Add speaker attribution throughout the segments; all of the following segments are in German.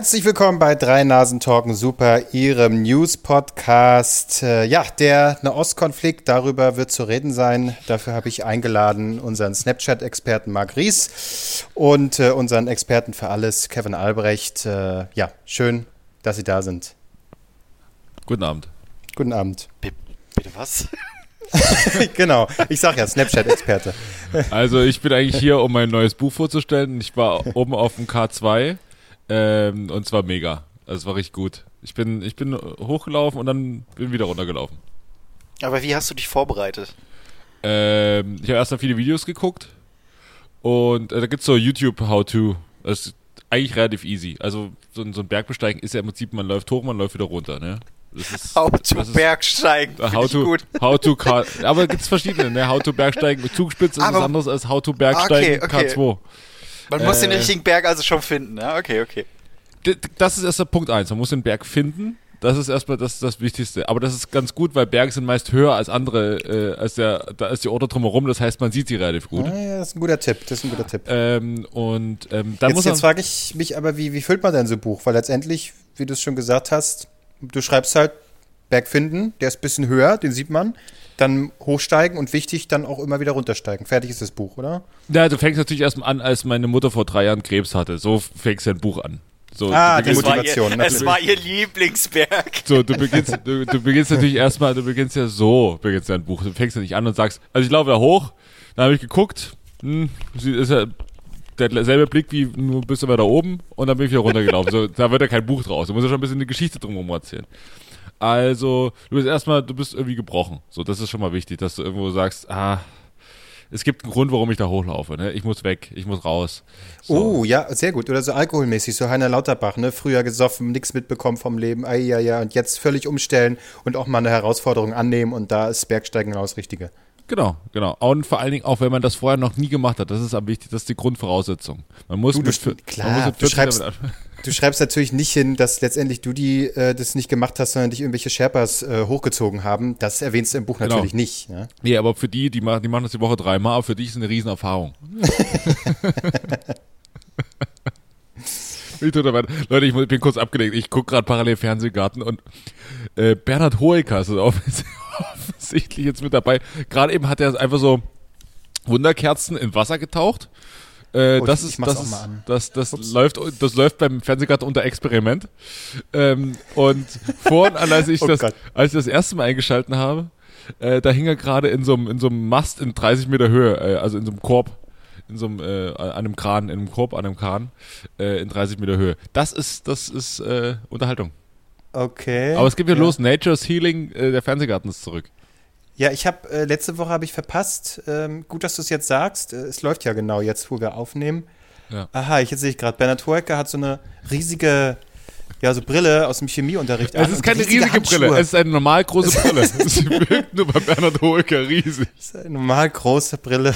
Speaker 1: Herzlich willkommen bei Drei Nasen Talken Super, Ihrem News-Podcast. Äh, ja, der Nahostkonflikt, darüber wird zu reden sein. Dafür habe ich eingeladen unseren Snapchat-Experten Marc Ries und äh, unseren Experten für alles, Kevin Albrecht. Äh, ja, schön, dass Sie da sind.
Speaker 2: Guten Abend.
Speaker 1: Guten Abend.
Speaker 3: B bitte was?
Speaker 1: genau, ich sage ja, Snapchat-Experte.
Speaker 2: Also ich bin eigentlich hier, um mein neues Buch vorzustellen. Ich war oben auf dem K2 ähm, und zwar mega. Also es war richtig gut. Ich bin, ich bin hochgelaufen und dann bin wieder runtergelaufen.
Speaker 3: Aber wie hast du dich vorbereitet?
Speaker 2: Ähm, ich habe erst mal viele Videos geguckt und äh, da gibt's so YouTube How-To. Das ist eigentlich relativ easy. Also so, so ein Bergbesteigen ist ja im Prinzip, man läuft hoch, man läuft wieder runter, ne?
Speaker 3: Ist, how to Bergsteigen.
Speaker 2: Ist, how, to, gut. how to Aber gibt's verschiedene, ne? How to Bergsteigen mit Zugspitze ist was anderes als How to Bergsteigen okay, okay. K2.
Speaker 3: Man muss den äh. richtigen Berg also schon finden, ja? Okay, okay.
Speaker 2: Das ist erst der Punkt eins. Man muss den Berg finden. Das ist erstmal das, das Wichtigste. Aber das ist ganz gut, weil Berge sind meist höher als andere, äh, als der, da ist die Orte drumherum. Das heißt, man sieht sie relativ gut.
Speaker 1: Ja, das ist ein guter Tipp. Das ist ein guter Tipp.
Speaker 2: Ähm, und ähm, dann
Speaker 1: jetzt,
Speaker 2: muss
Speaker 1: jetzt frage ich mich aber, wie, wie füllt man denn so ein Buch? Weil letztendlich, wie du es schon gesagt hast, du schreibst halt Berg finden, der ist ein bisschen höher, den sieht man dann hochsteigen und wichtig, dann auch immer wieder runtersteigen. Fertig ist das Buch, oder?
Speaker 2: Ja, du fängst natürlich erstmal an, als meine Mutter vor drei Jahren Krebs hatte. So fängst du ein Buch an. So,
Speaker 1: ah, die Motivation.
Speaker 3: War ihr, es war ihr Lieblingsberg.
Speaker 2: So, du beginnst, du, du beginnst natürlich erstmal, du beginnst ja so, beginnst dein Buch. Du fängst ja nicht an und sagst, also ich laufe da hoch, dann habe ich geguckt, hm, ist ja derselbe Blick wie nur bist du weiter oben und dann bin ich wieder runtergelaufen. so, da wird ja kein Buch draus. Du musst ja schon ein bisschen eine Geschichte drumherum erzählen. Also, du bist erstmal, du bist irgendwie gebrochen. So, das ist schon mal wichtig, dass du irgendwo sagst, ah, es gibt einen Grund, warum ich da hochlaufe. Ne? Ich muss weg, ich muss raus.
Speaker 1: So. Oh, ja, sehr gut. Oder so alkoholmäßig, so Heiner Lauterbach, ne? Früher gesoffen, nichts mitbekommen vom Leben, ah, ja, ja, und jetzt völlig umstellen und auch mal eine Herausforderung annehmen und da ist Bergsteigen genau das Richtige.
Speaker 2: Genau, genau. Und vor allen Dingen auch, wenn man das vorher noch nie gemacht hat, das ist am wichtigsten, das ist die Grundvoraussetzung. Man muss
Speaker 1: du,
Speaker 2: du,
Speaker 1: mit, klar, man muss du schreibst, du schreibst natürlich nicht hin, dass letztendlich du die äh, das nicht gemacht hast, sondern dich irgendwelche Sherpas äh, hochgezogen haben. Das erwähnst du im Buch genau. natürlich nicht. Ne?
Speaker 2: Nee, aber für die, die machen, die machen das die Woche dreimal, aber für dich ist es eine Riesenerfahrung. Leute, ich bin kurz abgelenkt. Ich gucke gerade parallel Fernsehgarten und äh, Bernhard Hoeker ist offensichtlich jetzt mit dabei. Gerade eben hat er einfach so Wunderkerzen in Wasser getaucht äh, oh, das ist, das, ist, das, das läuft, das läuft beim Fernsehgarten unter Experiment. Ähm, und vorhin, als ich oh das, als ich das erste Mal eingeschalten habe, äh, da hing er gerade in so einem, in so einem Mast in 30 Meter Höhe, äh, also in so einem Korb, in so einem, äh, an einem Kran, in einem Korb an einem Kran, äh, in 30 Meter Höhe. Das ist, das ist, äh, Unterhaltung.
Speaker 1: Okay.
Speaker 2: Aber es geht wieder ja. los. Nature's Healing, äh, der Fernsehgarten ist zurück.
Speaker 1: Ja, ich habe äh, letzte Woche habe ich verpasst. Ähm, gut, dass du es jetzt sagst. Äh, es läuft ja genau jetzt, wo wir aufnehmen. Ja. Aha, ich, jetzt sehe ich gerade. Bernhard Hoeker hat so eine riesige ja, so Brille aus dem Chemieunterricht.
Speaker 2: Es ist keine riesige Handschuhe. Brille, es ist eine normal große Brille. Sie wirkt nur bei Bernhard Hoeker riesig.
Speaker 1: Es ist eine normal große Brille.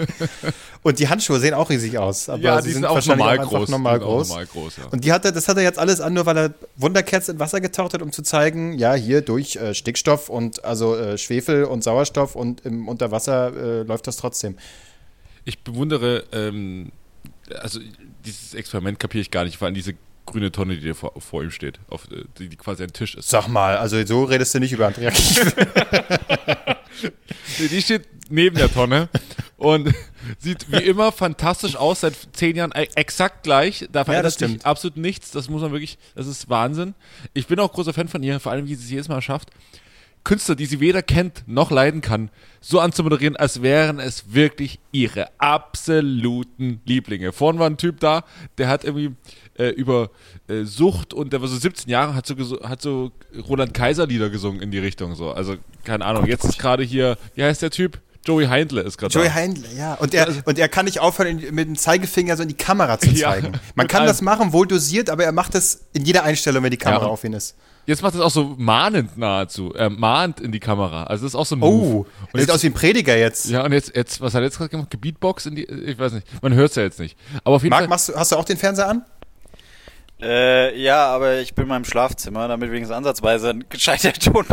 Speaker 1: Und die Handschuhe sehen auch riesig aus. Aber ja, die sie sind, sind auch normal auch groß. Normal groß. normal groß ja. Und die hat er, das hat er jetzt alles an, nur weil er Wunderkerzen in Wasser getaucht hat, um zu zeigen, ja, hier durch äh, Stickstoff und also äh, Schwefel und Sauerstoff und im Unterwasser äh, läuft das trotzdem.
Speaker 2: Ich bewundere, ähm, also dieses Experiment kapiere ich gar nicht, vor allem diese grüne Tonne, die vor, vor ihm steht, auf, äh, die, die, quasi ein Tisch ist.
Speaker 1: Sag mal, also so redest du nicht über Andrea
Speaker 2: Die steht neben der Tonne und sieht wie immer fantastisch aus, seit zehn Jahren e, exakt gleich. Da verändert ja, sich absolut nichts. Das muss man wirklich, das ist Wahnsinn. Ich bin auch großer Fan von ihr, vor allem wie sie es jedes Mal schafft. Künstler, die sie weder kennt noch leiden kann, so anzumoderieren, als wären es wirklich ihre absoluten Lieblinge. Vorhin war ein Typ da, der hat irgendwie äh, über äh, Sucht und der war so 17 Jahre, hat so, hat so Roland Kaiser Lieder gesungen in die Richtung so. Also keine Ahnung, jetzt ist gerade hier, wie heißt der Typ? Joey Heindle ist gerade
Speaker 1: Joey da. Heindle, ja. Und er, und er kann nicht aufhören, mit dem Zeigefinger so in die Kamera zu zeigen. Ja, Man kann das machen, wohl dosiert, aber er macht das in jeder Einstellung, wenn die Kamera ja. auf ihn ist.
Speaker 2: Jetzt macht es auch so mahnend nahezu. Er mahnt in die Kamera. Also das ist auch so ein
Speaker 1: Move. Oh, und sieht aus wie ein Prediger jetzt.
Speaker 2: Ja, und jetzt, jetzt was hat er jetzt gerade gemacht? Gebietbox in die, ich weiß nicht. Man hört es ja jetzt nicht. Aber auf jeden
Speaker 1: Marc,
Speaker 2: Fall.
Speaker 1: Machst du, hast du auch den Fernseher an?
Speaker 3: Äh, ja, aber ich bin in meinem Schlafzimmer, damit wenigstens ansatzweise ein gescheiter Ton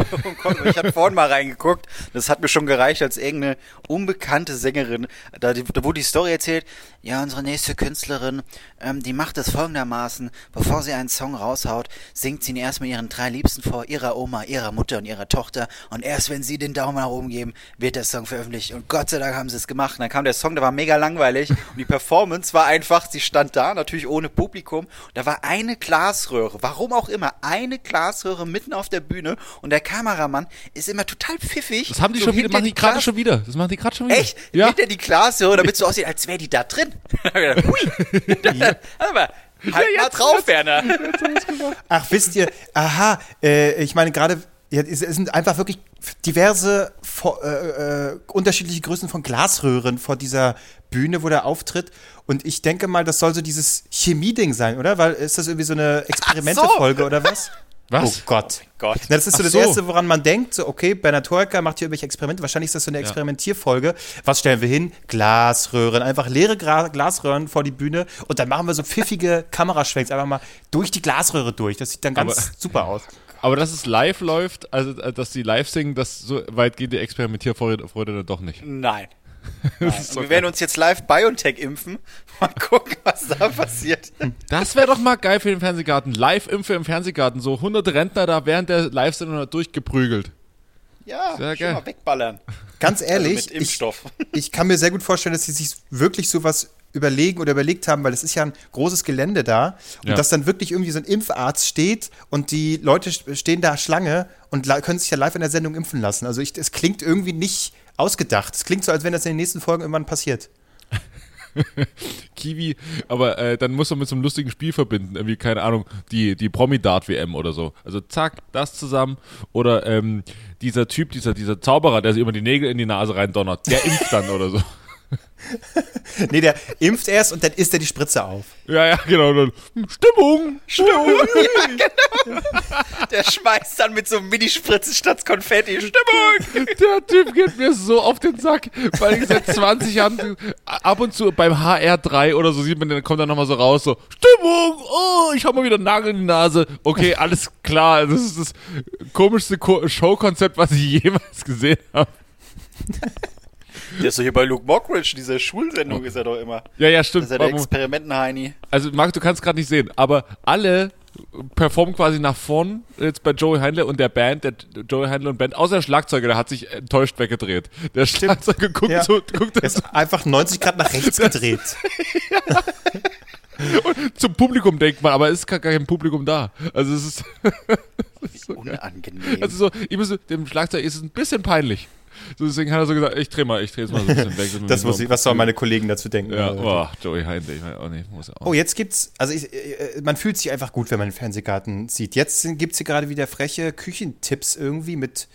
Speaker 3: kommt. Ich hatte vorhin mal reingeguckt. Das hat mir schon gereicht, als irgendeine unbekannte Sängerin, da, da wurde die Story erzählt. Ja, unsere nächste Künstlerin, ähm, die macht es folgendermaßen. Bevor sie einen Song raushaut, singt sie ihn erst mit ihren drei Liebsten vor, ihrer Oma, ihrer Mutter und ihrer Tochter. Und erst wenn sie den Daumen nach oben geben, wird der Song veröffentlicht. Und Gott sei Dank haben sie es gemacht. Und dann kam der Song, der war mega langweilig. Und die Performance war einfach, sie stand da, natürlich ohne Publikum. Da war eine Glasröhre, warum auch immer, eine Glasröhre mitten auf der Bühne und der Kameramann ist immer total pfiffig.
Speaker 2: Das haben die
Speaker 3: so
Speaker 2: schon wieder, machen die gerade
Speaker 3: Glas-
Speaker 2: schon wieder. Das machen die gerade schon wieder.
Speaker 3: Echt?
Speaker 2: Ja.
Speaker 3: Hinter die Glasröhre, damit es so aussieht, als wäre die da drin. Hui. Aber halt mal
Speaker 2: jetzt-
Speaker 3: drauf, Werner.
Speaker 1: Ach, wisst ihr, aha, äh, ich meine gerade, ja, es es sind einfach wirklich diverse vor, äh, äh, unterschiedliche Größen von Glasröhren vor dieser Bühne, wo der auftritt. Und ich denke mal, das soll so dieses Chemie-Ding sein, oder? Weil ist das irgendwie so eine Experimente-Folge oder was?
Speaker 2: Was?
Speaker 1: Oh Gott.
Speaker 3: Gott.
Speaker 1: Na, das ist so
Speaker 2: Ach
Speaker 1: das
Speaker 2: so.
Speaker 1: Erste, woran man denkt, so, okay, Bernhard Hoeker macht hier irgendwelche Experimente, wahrscheinlich ist das so eine Experimentierfolge. Was stellen wir hin? Glasröhren, einfach leere Gra Glasröhren vor die Bühne und dann machen wir so pfiffige Kameraschwenks, einfach mal durch die Glasröhre durch. Das sieht dann ganz
Speaker 2: Aber-
Speaker 1: super aus.
Speaker 2: Aber dass es live läuft, also äh, dass die live singen, das so weit geht die Experimentierfreude Freude dann doch nicht.
Speaker 3: Nein. Nein. Wir werden uns jetzt live BioNTech impfen. Mal gucken, was da passiert.
Speaker 2: Das wäre doch mal geil für den Fernsehgarten. Live-Impfe im Fernsehgarten. So hunderte Rentner da während der Live-Sendung durchgeprügelt.
Speaker 3: Ja,
Speaker 2: Sehr
Speaker 3: schon
Speaker 2: geil.
Speaker 3: mal wegballern.
Speaker 1: Ganz
Speaker 3: Also
Speaker 1: ehrlich,
Speaker 3: mit Impfstoff.
Speaker 1: Ich, ich kann mir sehr gut vorstellen, dass sie sich wirklich sowas überlegen oder überlegt haben, weil es ist ja ein großes Gelände da und
Speaker 2: Ja.
Speaker 1: dass dann wirklich irgendwie so ein Impfarzt steht und die Leute st- stehen da Schlange und können sich ja live in der Sendung impfen lassen. Also ich, es klingt irgendwie nicht ausgedacht. Es klingt so, als wenn das in den nächsten Folgen irgendwann passiert.
Speaker 2: Kiwi, aber äh, dann muss man mit so einem lustigen Spiel verbinden. Irgendwie, keine Ahnung, die, die Promi-Dart-WM oder so. Also zack, das zusammen. Oder ähm, dieser Typ, dieser, dieser Zauberer, der sich immer die Nägel in die Nase reindonnert, der impft dann oder so.
Speaker 1: Nee, der impft erst und dann isst er die Spritze auf.
Speaker 2: Ja, ja, genau. Dann, Stimmung! Stimmung!
Speaker 3: Der schmeißt dann mit so einem Minispritze statt Konfetti. Stimmung!
Speaker 2: Der Typ geht mir so auf den Sack, weil ich seit 20 Jahren ab und zu beim HR3 oder so sieht man, dann kommt er nochmal so raus, so, Stimmung, oh, ich hab mal wieder einen Nagel in die Nase. Okay, alles klar, das ist das komischste Ko Showkonzept, was ich jemals gesehen habe.
Speaker 3: Der ist doch hier bei Luke Mockridge, diese Schulsendung ist er doch immer.
Speaker 2: Ja, ja,
Speaker 3: Das
Speaker 2: stimmt.
Speaker 3: ist ja der Experimentenheini.
Speaker 2: Also, Marc, du kannst gerade nicht sehen, aber alle performen quasi nach vorn jetzt bei Joey Heindle und der Band, der Joey Heindle und Band, außer der Schlagzeuger, der hat sich enttäuscht weggedreht. Der Schlagzeuger guckt
Speaker 1: Ja.
Speaker 2: so, guckt
Speaker 1: Er ist einfach 90 Grad nach rechts gedreht.
Speaker 2: zum Publikum denkt man, aber es ist gar kein Publikum da. Also es ist,
Speaker 3: Unangenehm.
Speaker 2: also so, ihm ist, dem Schlagzeug ist es ein bisschen peinlich. So, deswegen hat er so gesagt, ich dreh mal, ich dreh jetzt mal so ein bisschen weg.
Speaker 1: Das muss ich, was sollen meine Kollegen dazu denken?
Speaker 2: Ja, boah, Joey Heindle, ich meine auch nicht, muss auch.
Speaker 1: Oh, jetzt gibt's, also ich, äh, man fühlt sich einfach gut, wenn man den Fernsehgarten sieht. Jetzt sind- gibt's hier gerade wieder freche Küchentipps irgendwie mit,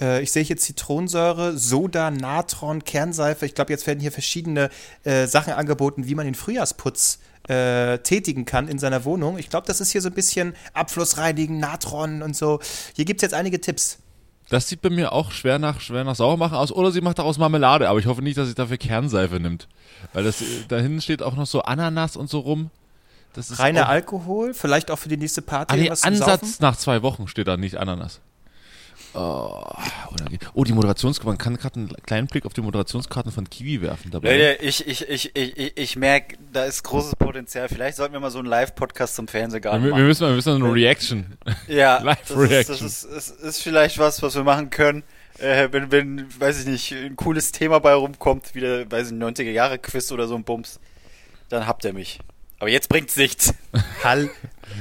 Speaker 1: äh, ich sehe hier Zitronensäure, Soda, Natron, Kernseife. Ich glaube, jetzt werden hier verschiedene äh, Sachen angeboten, wie man den Frühjahrsputz äh, tätigen kann in seiner Wohnung. Ich glaube, das ist hier so ein bisschen Abflussreinigen, Natron und so. Hier gibt's jetzt einige Tipps.
Speaker 2: Das sieht bei mir auch schwer nach, schwer nach Sauermachen aus. Oder sie macht daraus Marmelade, aber ich hoffe nicht, dass sie dafür Kernseife nimmt. Weil das, äh, da hinten steht auch noch so Ananas und so rum. Das ist
Speaker 1: Reiner Alkohol, vielleicht auch für die nächste Party.
Speaker 2: Ah, nee, Ansatz nach zwei Wochen steht da, nicht Ananas. Oh, oh die Moderationskarten, man kann gerade einen kleinen Blick auf die Moderationskarten von Kiwi werfen dabei.
Speaker 3: Leute, ich, ich, ich, ich, ich, merke, da ist großes Potenzial. Vielleicht sollten wir mal so einen Live-Podcast zum
Speaker 2: wir,
Speaker 3: Fernsehgarten
Speaker 2: wir
Speaker 3: machen.
Speaker 2: müssen mal, wir müssen eine Reaction.
Speaker 3: Ja, das ist,
Speaker 2: Live-Reaction.
Speaker 3: das ist, ist, vielleicht was, was wir machen können. Äh, wenn, wenn, weiß ich nicht, ein cooles Thema bei rumkommt, wieder, weiß ich nicht, 90er Jahre Quiz oder so ein Bums, dann habt ihr mich. Aber jetzt bringt's nichts.
Speaker 1: Hall.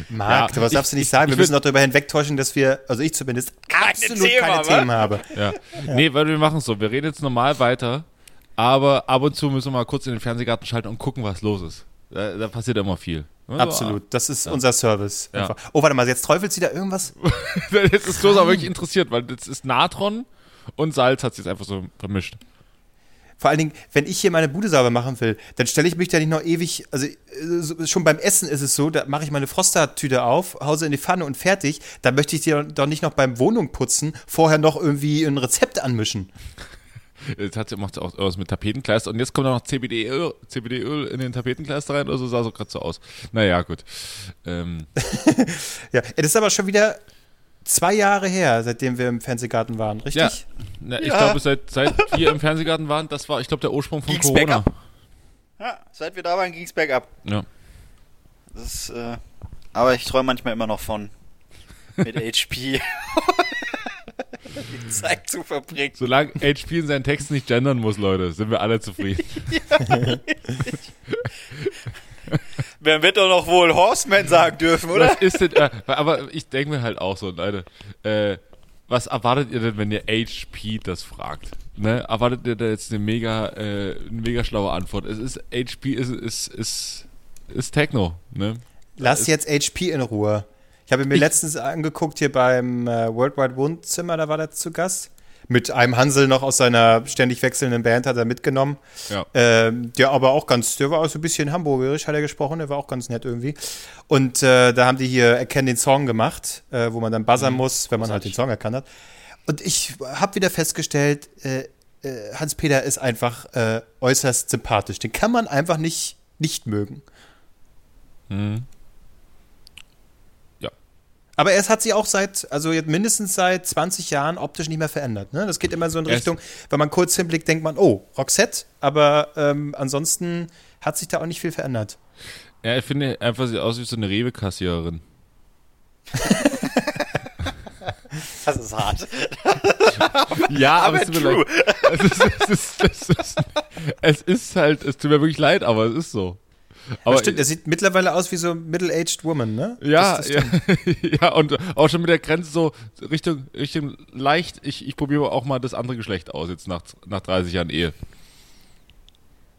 Speaker 1: Marc,
Speaker 2: Ja,
Speaker 1: was
Speaker 2: ich-
Speaker 1: darfst du nicht
Speaker 2: ich-
Speaker 1: sagen? Wir
Speaker 2: ich
Speaker 1: müssen doch darüber hinwegtäuschen, dass wir, also ich zumindest, absolut
Speaker 3: Thema,
Speaker 1: keine
Speaker 3: wa?
Speaker 1: Themen habe.
Speaker 2: Ja. Nee, weil wir machen es so. Wir reden jetzt normal weiter, aber ab und zu müssen wir mal kurz in den Fernsehgarten schalten und gucken, was los ist. Da, da passiert immer viel. Also,
Speaker 1: Absolut, das ist unser Service.
Speaker 2: Ja.
Speaker 1: Oh, warte mal, jetzt träufelt sie da irgendwas?
Speaker 2: Jetzt ist auch wirklich interessiert, weil das ist Natron und Salz hat sich jetzt einfach so vermischt.
Speaker 1: Vor allen Dingen, wenn ich hier meine Bude sauber machen will, dann stelle ich mich da nicht noch ewig, also so- schon beim Essen ist es so, da mache ich meine Froster-Tüte auf, hause in die Pfanne und fertig. Da möchte ich dir doch nicht noch beim Wohnung putzen vorher noch irgendwie ein Rezept anmischen.
Speaker 2: Jetzt hat sie macht auch was mit Tapetenkleister und jetzt kommt noch CBD-Öl CBD -Öl in den Tapetenkleister rein oder so, sah so gerade so aus. Naja, gut. Ähm,
Speaker 1: Ja, das ist aber schon wieder zwei Jahre her, seitdem wir im Fernsehgarten waren, richtig?
Speaker 2: ja, na, ich
Speaker 3: Ja.
Speaker 2: glaube, seit, seit wir im Fernsehgarten waren, das war, ich glaube, der Ursprung von
Speaker 3: Ging's
Speaker 2: Corona.
Speaker 3: bergab? Ja, seit wir da waren, ging's bergab.
Speaker 2: Ja.
Speaker 3: Das ist, äh, aber ich träume manchmal immer noch von mit HP die Zeit zu verbringen.
Speaker 2: Solange HP in seinen Texten nicht gendern muss, Leute, sind wir alle zufrieden.
Speaker 3: Wer wird doch noch wohl Horseman sagen dürfen, oder?
Speaker 2: Was ist denn, äh, aber ich denke mir halt auch so, Leute, äh, was erwartet ihr denn, wenn ihr HP das fragt? Ne? Erwartet ihr da jetzt eine mega, äh, eine mega schlaue Antwort? Es ist, HP ist, ist, ist, ist Techno, ne?
Speaker 1: Lass jetzt HP in Ruhe. Ich habe mir
Speaker 2: Ich-
Speaker 1: letztens angeguckt hier beim äh, Worldwide Wohnzimmer, da war der zu Gast. Mit einem Hansel noch aus seiner ständig wechselnden Band hat er mitgenommen.
Speaker 2: Ja.
Speaker 1: Ähm, der aber auch ganz, der war auch so ein bisschen hamburgerisch, hat er gesprochen, der war auch ganz nett irgendwie. Und äh, da haben die hier Erkennen den Song gemacht, äh, wo man dann buzzern muss, wenn man halt den Song erkannt hat. Und ich habe wieder festgestellt, äh, äh, Hans-Peter ist einfach äh, äußerst sympathisch. Den kann man einfach nicht, nicht mögen.
Speaker 2: Mhm.
Speaker 1: Aber es hat sich auch seit, also jetzt mindestens seit 20 Jahren optisch nicht mehr verändert. Ne? Das geht immer so in Richtung, wenn man kurz hinblickt, denkt man, oh, Roxette, aber ähm, ansonsten hat sich da auch nicht viel verändert.
Speaker 2: Ja, ich finde einfach, sieht aus wie so eine Rewe-Kassiererin.
Speaker 3: Das ist hart.
Speaker 2: Ja, aber,
Speaker 3: Aber
Speaker 2: es tut mir
Speaker 3: true.
Speaker 2: leid. Es ist, es, ist, es, ist, es ist halt, es tut mir wirklich leid, aber es ist so. Aber
Speaker 1: Das stimmt, er sieht mittlerweile aus wie so Middle-aged Woman, ne?
Speaker 2: Ja,
Speaker 1: Das- das
Speaker 2: ja, ja, und auch schon mit der Grenze so Richtung, Richtung leicht, ich, ich probiere auch mal das andere Geschlecht aus, jetzt nach, nach 30 Jahren Ehe.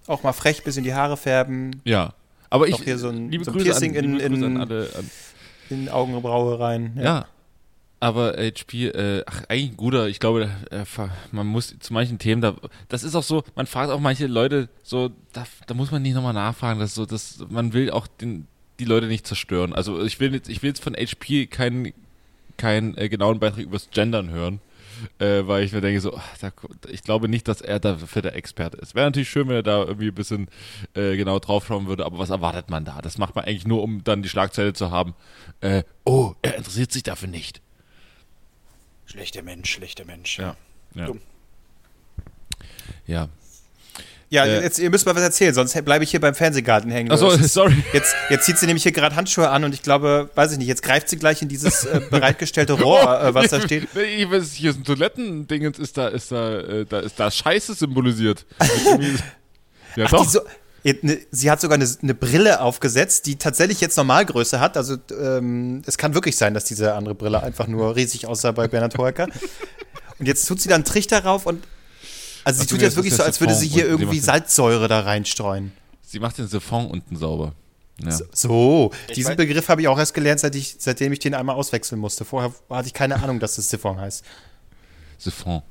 Speaker 1: Auch mal frech, bisschen die Haare färben,
Speaker 2: Ja. Aber ich,
Speaker 1: hier so ein-
Speaker 2: liebe
Speaker 1: so ein
Speaker 2: Grüße,
Speaker 1: Piercing
Speaker 2: an,
Speaker 1: in-
Speaker 2: liebe Grüße
Speaker 1: in-
Speaker 2: an alle. An,
Speaker 1: in Augenbraue rein.
Speaker 2: ja. Aber HP, äh, ach, eigentlich ein guter, ich glaube, äh, man muss zu manchen Themen da, das ist auch so, man fragt auch manche Leute so, da, da muss man nicht nochmal nachfragen, das ist so, das, man will auch den, die Leute nicht zerstören. Also ich will jetzt, ich will jetzt von HP keinen, keinen äh, genauen Beitrag übers Gendern hören, äh, weil ich mir denke so, ach, da, ich glaube nicht, dass er dafür der Experte ist. Wäre natürlich schön, wenn er da irgendwie ein bisschen äh, genau draufschauen würde, aber was erwartet man da? Das macht man eigentlich nur, um dann die Schlagzeile zu haben, äh, oh, er interessiert sich dafür nicht.
Speaker 3: Schlechter Mensch, schlechter Mensch.
Speaker 2: Ja. Ja.
Speaker 3: Dumm.
Speaker 2: Ja.
Speaker 1: Ja,
Speaker 2: Äh,
Speaker 1: jetzt, ihr müsst mal was erzählen, sonst bleibe ich hier beim Fernsehgarten hängen.
Speaker 2: Achso, sorry.
Speaker 1: Jetzt, jetzt zieht sie nämlich hier gerade Handschuhe an und ich glaube, weiß ich nicht, jetzt greift sie gleich in dieses äh, bereitgestellte Rohr, äh, was da steht.
Speaker 2: Ich weiß, hier ist ein Toilettendingens, ist da, ist da, äh, da ist da Scheiße symbolisiert. Ja,
Speaker 1: Ach,
Speaker 2: doch.
Speaker 1: die so, sie hat sogar eine, eine Brille aufgesetzt, die tatsächlich jetzt Normalgröße hat. Also ähm, es kann wirklich sein, dass diese andere Brille einfach nur riesig aussah bei Bernhard Hoeker. Und jetzt tut sie da einen Trichter rauf und also sie
Speaker 2: Ach so,
Speaker 1: tut
Speaker 2: jetzt
Speaker 1: wirklich so, als würde sie hier
Speaker 2: sie
Speaker 1: irgendwie
Speaker 2: den-
Speaker 1: Salzsäure da reinstreuen.
Speaker 2: Sie macht den Siphon unten sauber. Ja.
Speaker 1: So,
Speaker 3: Ich
Speaker 1: diesen
Speaker 3: weiß-
Speaker 1: Begriff habe ich auch erst gelernt, seit ich, seitdem ich den einmal auswechseln musste. Vorher hatte ich keine Ahnung, dass das Siphon heißt.
Speaker 2: Siphon.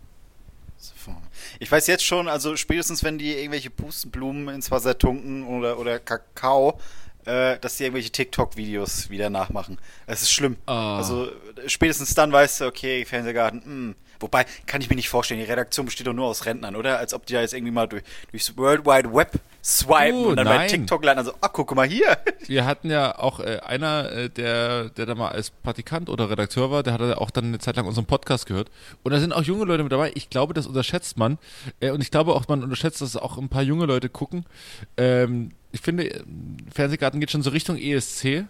Speaker 3: Ich weiß jetzt schon, also spätestens wenn die irgendwelche Pustenblumen ins Wasser tunken oder, oder Kakao, äh, dass die irgendwelche TikTok-Videos wieder nachmachen. Es ist schlimm.
Speaker 2: Ah.
Speaker 3: Also spätestens dann weißt du, okay, Fernsehgarten, mh. Wobei, kann ich mir nicht vorstellen, die Redaktion besteht doch nur aus Rentnern, oder? Als ob die da jetzt irgendwie mal durch, durchs World Wide Web swipen
Speaker 2: Oh,
Speaker 3: und dann bei
Speaker 2: nein.
Speaker 3: TikTok landen. Also, ach, guck mal hier.
Speaker 2: Wir hatten ja auch äh, einer, äh, der, der da mal als Praktikant oder Redakteur war, der hatte auch dann eine Zeit lang unseren Podcast gehört. Und da sind auch junge Leute mit dabei. Ich glaube, das unterschätzt man. Äh, und ich glaube auch, man unterschätzt, dass auch ein paar junge Leute gucken. Ähm, ich finde, Fernsehgarten geht schon so Richtung ESC.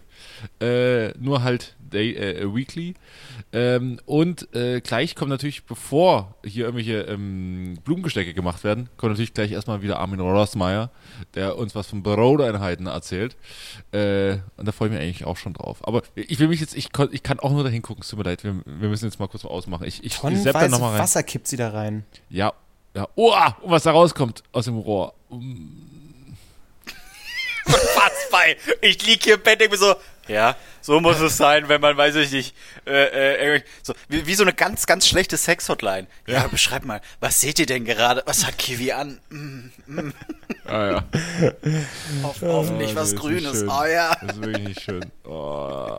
Speaker 2: Äh, nur halt day, äh, weekly. Ähm, und äh, gleich kommt natürlich, bevor hier irgendwelche ähm, Blumengestecke gemacht werden, kommt natürlich gleich erstmal wieder Armin Rossmeier, der uns was von Broteinheiten erzählt. Äh, und da freue ich mich eigentlich auch schon drauf. Aber ich will mich jetzt, ich, ich kann auch nur dahin gucken, es tut mir leid, wir, wir müssen jetzt mal kurz mal ausmachen. Ich, ich, ich sepp da nochmal rein.
Speaker 1: Wasser kippt sie da rein.
Speaker 2: Ja, ja. Oh, ah, und was da rauskommt aus dem Rohr.
Speaker 3: Was bei? Ich lieg hier im Bett, denke mir so, ja, so muss es sein, wenn man, weiß ich nicht, äh, äh, so, wie, wie so eine ganz, ganz schlechte Sex-Hotline. Ja,
Speaker 2: Ja.
Speaker 3: beschreib mal, was seht ihr denn gerade? Was hat Kiwi an? Mm,
Speaker 2: Ah ja.
Speaker 3: hoff, hoffentlich
Speaker 2: Oh,
Speaker 3: was
Speaker 2: das
Speaker 3: Grünes.
Speaker 2: schön.
Speaker 3: Oh ja.
Speaker 2: Das ist wirklich nicht schön. Oh.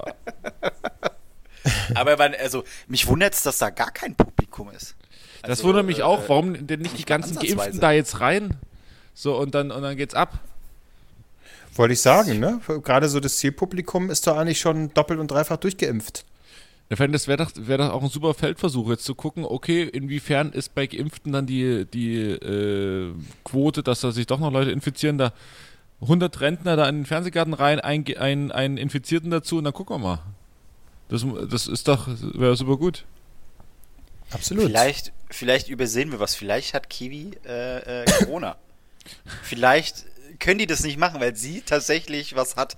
Speaker 3: Aber man, also, mich wundert es, dass da gar kein Publikum ist.
Speaker 2: das
Speaker 3: Also,
Speaker 2: wundert mich
Speaker 3: äh,
Speaker 2: auch, warum denn nicht die ganzen. Geimpften da jetzt rein? So, und dann, und dann geht's ab.
Speaker 1: Wollte ich sagen, ne? Gerade so das Zielpublikum ist doch eigentlich schon doppelt und dreifach durchgeimpft.
Speaker 2: Ich fände, das wäre doch, wär doch auch ein super Feldversuch, jetzt zu gucken, okay, inwiefern ist bei Geimpften dann die, die äh, Quote, dass da sich doch noch Leute infizieren, da 100 Rentner da in den Fernsehgarten rein, ein, ein, einen Infizierten dazu und dann gucken wir mal. Das, das ist doch, wäre super gut.
Speaker 1: Absolut.
Speaker 3: Vielleicht, vielleicht übersehen wir was. Vielleicht hat Kiwi äh, äh, Corona. vielleicht können die das nicht machen, weil sie tatsächlich was hat.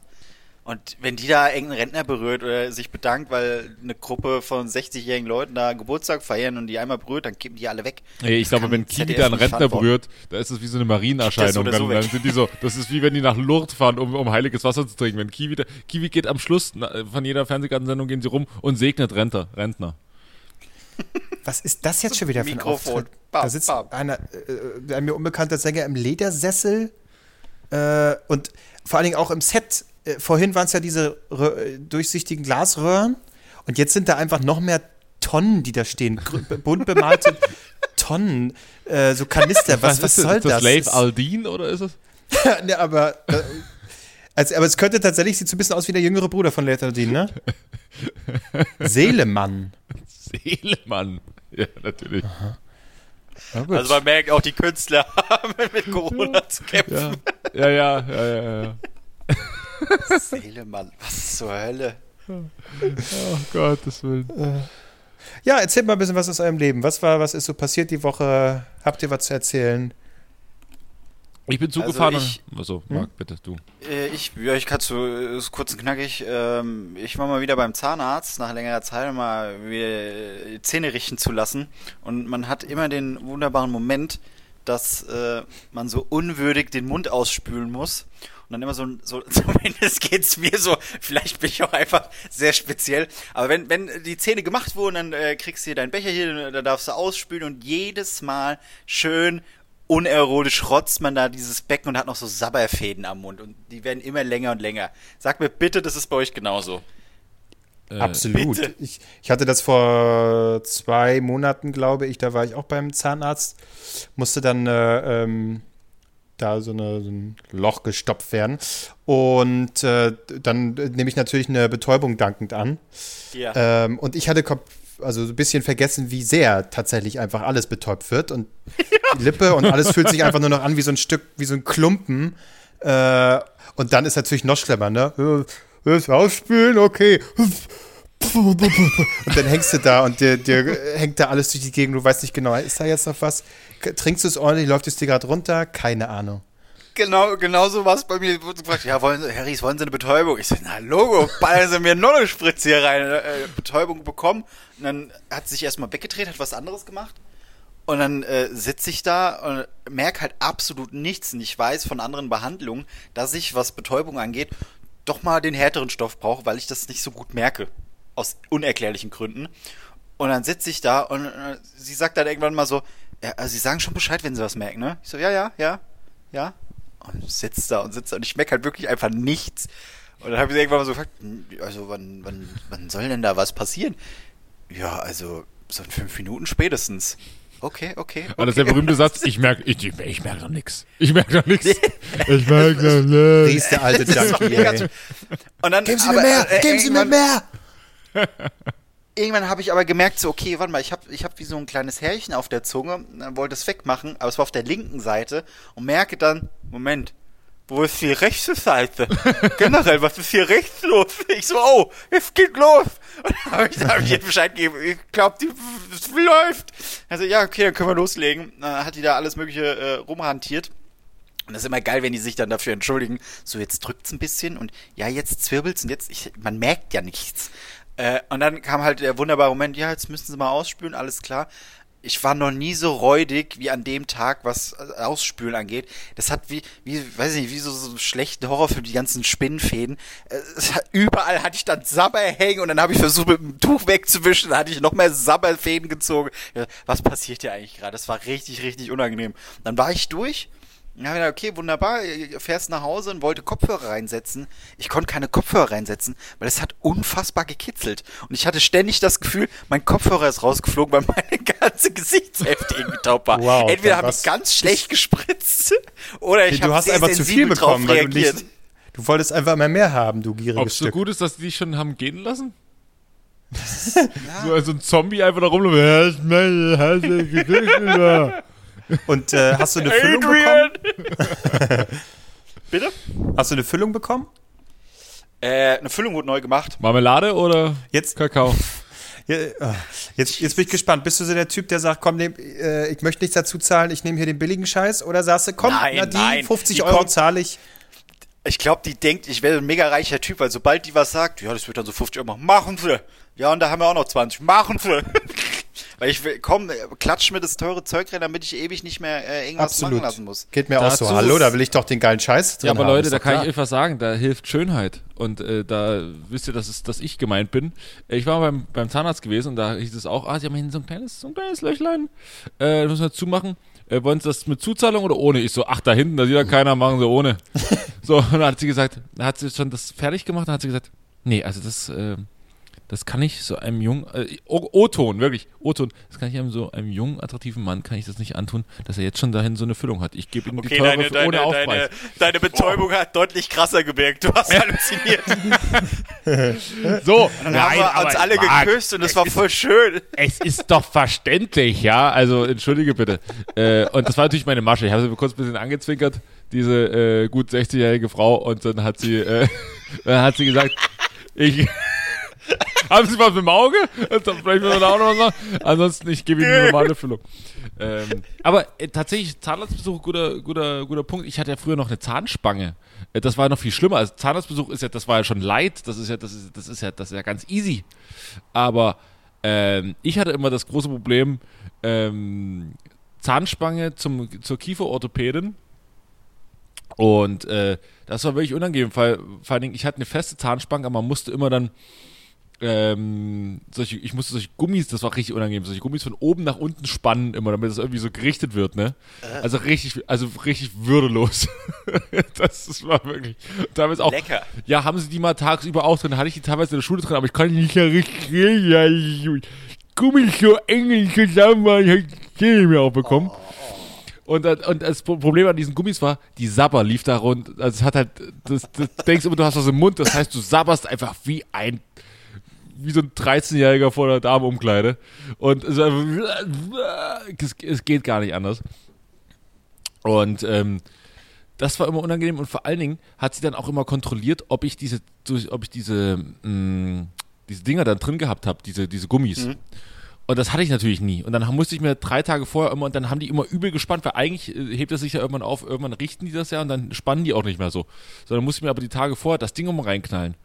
Speaker 3: Und wenn die da irgendeinen Rentner berührt oder sich bedankt, weil eine Gruppe von 60-jährigen Leuten da Geburtstag feiern und die einmal berührt, dann kippen die alle weg.
Speaker 2: Ey, ich
Speaker 3: Das
Speaker 2: glaube, wenn Kiwi da einen Rentner berührt, da ist das wie so eine Marienerscheinung.
Speaker 3: Das oder
Speaker 2: Dann,
Speaker 3: so
Speaker 2: dann sind die so, das ist wie wenn die nach Lourdes fahren, um, um heiliges Wasser zu trinken. Wenn Kiwi, da, Kiwi geht am Schluss von jeder Fernsehgartensendung gehen sie rum und segnet Rentner. Rentner.
Speaker 1: Was ist das jetzt schon wieder für ein
Speaker 3: Mikrofon.
Speaker 1: Auftritt?
Speaker 3: Bam,
Speaker 1: da sitzt
Speaker 3: bam.
Speaker 1: einer, äh, ein mir unbekannter Sänger im Ledersessel äh, und vor allen Dingen auch im Set. Äh, vorhin waren es ja diese Rö durchsichtigen Glasröhren und jetzt sind da einfach noch mehr Tonnen, die da stehen. Bunt bemalte Tonnen, äh, so Kanister. Was, was,
Speaker 2: ist
Speaker 1: soll
Speaker 2: ist das?
Speaker 1: das?
Speaker 2: Slave
Speaker 1: Ist-
Speaker 2: Aldin oder ist es?
Speaker 1: ne, aber, also, aber es könnte tatsächlich, sieht so ein bisschen aus wie der jüngere Bruder von Letardin, ne? Seelemann.
Speaker 2: Seelemann. Ja, natürlich.
Speaker 1: Ja, gut.
Speaker 3: Also man merkt auch, die Künstler haben mit Corona zu kämpfen.
Speaker 2: Ja, ja, ja, ja, ja. ja.
Speaker 3: Seele, Mann, was zur Hölle?
Speaker 2: Oh Gottes Willen.
Speaker 1: Ja, erzählt mal ein bisschen was aus eurem Leben. Was war, was ist so passiert die Woche? Habt ihr was zu erzählen?
Speaker 2: Ich bin zugefahren.
Speaker 3: Also ich-
Speaker 2: achso, Marc, bitte, du.
Speaker 3: Äh, Ich, ja, ich kann äh, ist kurz und knackig. Ähm, ich war mal wieder beim Zahnarzt nach längerer Zeit, um mal wieder die Zähne richten zu lassen. Und man hat immer den wunderbaren Moment, dass äh, man so unwürdig den Mund ausspülen muss. Und dann immer so, so zumindest geht's mir so, vielleicht bin ich auch einfach sehr speziell, aber wenn, wenn die Zähne gemacht wurden, dann äh, kriegst du hier deinen Becher hier, da darfst du ausspülen und jedes Mal schön unerotisch rotzt man da dieses Becken und hat noch so Sabberfäden am Mund und die werden immer länger und länger. Sag mir bitte, das ist bei euch genauso.
Speaker 2: Äh,
Speaker 1: Absolut.
Speaker 3: bitte.
Speaker 1: Ich, ich hatte das vor zwei Monaten, glaube ich. Da war ich auch beim Zahnarzt. Musste dann äh, ähm, da so, eine, so ein Loch gestopft werden. Und äh, dann nehme ich natürlich eine Betäubung dankend an.
Speaker 3: Ja.
Speaker 1: Ähm, und ich hatte also so ein bisschen vergessen, wie sehr tatsächlich einfach alles betäubt wird. Und die Lippe und alles fühlt sich einfach nur noch an wie so ein Stück, wie so ein Klumpen. Äh, und dann ist natürlich noch schlimmer, ne? Äh, Das ausspülen, okay. Und dann hängst du da und dir, dir hängt da alles durch die Gegend. Du weißt nicht genau, ist da jetzt noch was? Trinkst du es ordentlich? Läuft es dir gerade runter? Keine Ahnung.
Speaker 3: Genau, genau so war es bei mir. Gefragt, ja, wollen Sie, Ries, wollen Sie eine Betäubung? Ich so, na Logo, ballern Sie mir noch eine Spritze hier rein. Äh, Betäubung bekommen. Und dann hat sie sich erstmal weggedreht, hat was anderes gemacht. Und dann äh, sitze ich da und merke halt absolut nichts. Und ich weiß von anderen Behandlungen, dass ich, was Betäubung angeht, doch mal den härteren Stoff brauche, weil ich das nicht so gut merke. Aus unerklärlichen Gründen. Und dann sitze ich da und äh, sie sagt dann irgendwann mal so, ja, also Sie sagen schon Bescheid, wenn Sie was merken, ne? Ich so, ja, ja, ja, ja. Und sitzt da und sitzt da und ich merke halt wirklich einfach nichts. Und dann habe ich sie irgendwann mal so gefragt, "Hm, also wann, wann, wann soll denn da was passieren? Ja, also so in fünf Minuten spätestens. Okay, okay. okay.
Speaker 2: War das der berühmte Satz? Ich merke ich, ich, ich merk doch nix. Ich merke doch nix. Ich merke doch nix.
Speaker 1: Ries der alte Junkie.
Speaker 3: Und dann,
Speaker 1: Geben Sie mir
Speaker 3: aber,
Speaker 1: mehr!
Speaker 3: äh,
Speaker 1: Geben Sie mir mehr!
Speaker 3: Irgendwann habe ich aber gemerkt, so, okay, warte mal, ich habe ich hab wie so ein kleines Härchen auf der Zunge, dann wollte es wegmachen, aber es war auf der linken Seite und merke dann, Moment, wo ist die rechte Seite? Generell, was ist hier rechts los? Ich so, oh, es geht los. Und dann habe ich, hab ich ihr Bescheid gegeben, ich glaube, die es läuft. Also, ja, okay, dann können wir loslegen. Dann hat die da alles mögliche äh, rumhantiert. Und das ist immer geil, wenn die sich dann dafür entschuldigen. So, jetzt drückt's ein bisschen und ja, jetzt zwirbelt's und jetzt, ich, man merkt ja nichts. Äh, und dann kam halt der wunderbare Moment, ja, jetzt müssen sie mal ausspülen, alles klar. Ich war noch nie so räudig wie an dem Tag, was äh, Ausspülen angeht. Das hat wie, wie, weiß ich nicht, wie so, so einen schlechten Horrorfilm, die ganzen Spinnenfäden. Äh, hat, überall hatte ich dann Sabber hängen und dann habe ich versucht, mit dem Tuch wegzuwischen, dann hatte ich noch mehr Sabberfäden gezogen. Ja, was passiert hier eigentlich gerade? Das war richtig, richtig unangenehm. Dann war ich durch Dann habe ich gedacht, okay, wunderbar, ihr fährst nach Hause und wollte Kopfhörer reinsetzen. Ich konnte keine Kopfhörer reinsetzen, weil es hat unfassbar gekitzelt. Und ich hatte ständig das Gefühl, mein Kopfhörer ist rausgeflogen, weil meine ganze Gesichtshälfte irgendwie taub war.
Speaker 1: Wow,
Speaker 3: Entweder habe ich ganz schlecht gespritzt oder ich
Speaker 1: du
Speaker 3: habe
Speaker 1: hast
Speaker 3: sehr
Speaker 1: einfach zu viel
Speaker 3: sensibel drauf
Speaker 1: bekommen, weil du
Speaker 3: reagiert.
Speaker 1: nicht. Du wolltest einfach immer mehr haben, du
Speaker 2: Ob
Speaker 1: gieriges
Speaker 2: es so
Speaker 1: Stück.
Speaker 2: gut ist, dass die dich schon haben gehen lassen? So also ein Zombie einfach da rumläuft.
Speaker 1: Und äh, hast du eine Füllung bekommen?
Speaker 3: Bitte?
Speaker 1: Hast du eine Füllung bekommen?
Speaker 3: Äh, eine Füllung wurde neu gemacht.
Speaker 2: Marmelade oder
Speaker 1: Jetzt,
Speaker 2: Kakao?
Speaker 1: ja, äh, jetzt, jetzt bin ich gespannt. Bist du so der Typ, der sagt, komm, nehm, äh, ich möchte nichts dazu zahlen, ich nehme hier den billigen Scheiß? Oder sagst du, komm,
Speaker 3: Nein,
Speaker 1: na, die
Speaker 3: nein,
Speaker 1: 50
Speaker 3: die
Speaker 1: Euro zahle ich?
Speaker 3: Ich glaube, die denkt, ich wäre ein mega reicher Typ, weil sobald die was sagt, ja, das wird dann so 50 Euro machen. Machen sie. Ja, und da haben wir auch noch 20. Machen sie. Weil ich will, komm, klatsch mir das teure Zeug rein, damit ich ewig nicht mehr äh, irgendwas
Speaker 1: Absolut.
Speaker 3: machen lassen muss.
Speaker 1: Geht mir auch so. Hallo, da will ich doch den geilen Scheiß drin
Speaker 2: Ja, aber
Speaker 1: haben,
Speaker 2: Leute, da kann
Speaker 1: klar.
Speaker 2: ich euch was sagen. Da hilft Schönheit. Und äh, da wisst ihr, dass, es, dass ich gemeint bin. Ich war beim, beim Zahnarzt gewesen und da hieß es auch, ah, sie haben hinten so ein kleines, so ein kleines Löchlein. Äh, das müssen wir zumachen. Äh, wollen Sie das mit Zuzahlung oder ohne? Ich so, ach, da hinten, da sieht ja keiner, machen Sie ohne. so, und dann hat sie gesagt, da hat sie schon das fertig gemacht, dann hat sie gesagt, nee, also das, äh, das kann ich so einem jungen, äh, O-Ton, wirklich, O-Ton, das kann ich einem so einem jungen, attraktiven Mann, kann ich das nicht antun, dass er jetzt schon dahin so eine Füllung hat. Ich gebe ihm die teure für- ohne Aufpreis.
Speaker 3: deine Betäubung hat deutlich krasser gewirkt. Du hast halluziniert.
Speaker 2: So,
Speaker 3: Dann haben wir uns alle geküsst und es war voll schön.
Speaker 2: Es ist doch verständlich, ja. Also entschuldige bitte. Äh, und das war natürlich meine Masche. Ich habe sie kurz ein bisschen angezwinkert, diese äh, gut 60-jährige Frau, und dann hat sie, äh, dann hat sie gesagt, ich. Haben Sie was mit dem Auge? Vielleicht müssen wir da auch noch was machen. Ansonsten, ich gebe Ihnen eine normale Füllung. Ähm, aber äh, tatsächlich, Zahnarztbesuch, guter, guter, guter Punkt. Ich hatte ja früher noch eine Zahnspange. Äh, das war noch viel schlimmer. Also Zahnarztbesuch ist ja, das war ja schon leid. Das ist ja, das ist, das ist ja, das ist ja ganz easy. Aber ähm, ich hatte immer das große Problem, ähm, Zahnspange zum, zur Kieferorthopädin. Und äh, das war wirklich unangenehm, weil vor allen Dingen, ich hatte eine feste Zahnspange, aber man musste immer dann ähm, solche, ich musste solche Gummis, das war richtig unangenehm, solche Gummis von oben nach unten spannen immer, damit es irgendwie so gerichtet wird, ne? Also richtig, also richtig würdelos. das, das war wirklich, teilweise auch,
Speaker 3: Lecker.
Speaker 2: ja, haben sie die mal tagsüber auch drin, hatte ich die teilweise in der Schule drin, aber ich konnte die nicht mehr richtig ja, ich- Gummis so eng zusammen, ich hab die Zähne mir auch bekommen. Und, dann- und das Pro- Problem an diesen Gummis war, die Sabber lief da rund. Also es hat halt, das, das denkst immer, du hast was im Mund, das heißt, du sabberst einfach wie ein, wie so ein 13-Jähriger vor der Damenumkleide. Und es, es, geht gar nicht anders. Und ähm, das war immer unangenehm und vor allen Dingen hat sie dann auch immer kontrolliert, ob ich diese, ob ich diese, mh, diese Dinger dann drin gehabt habe, diese, diese Gummis. Und das hatte ich natürlich nie. Und dann musste ich mir drei Tage vorher immer, und dann haben die immer übel gespannt, weil eigentlich äh, hebt es sich ja irgendwann auf, irgendwann richten die das ja und dann spannen die auch nicht mehr so. Sondern musste ich mir aber die Tage vorher das Ding immer reinknallen.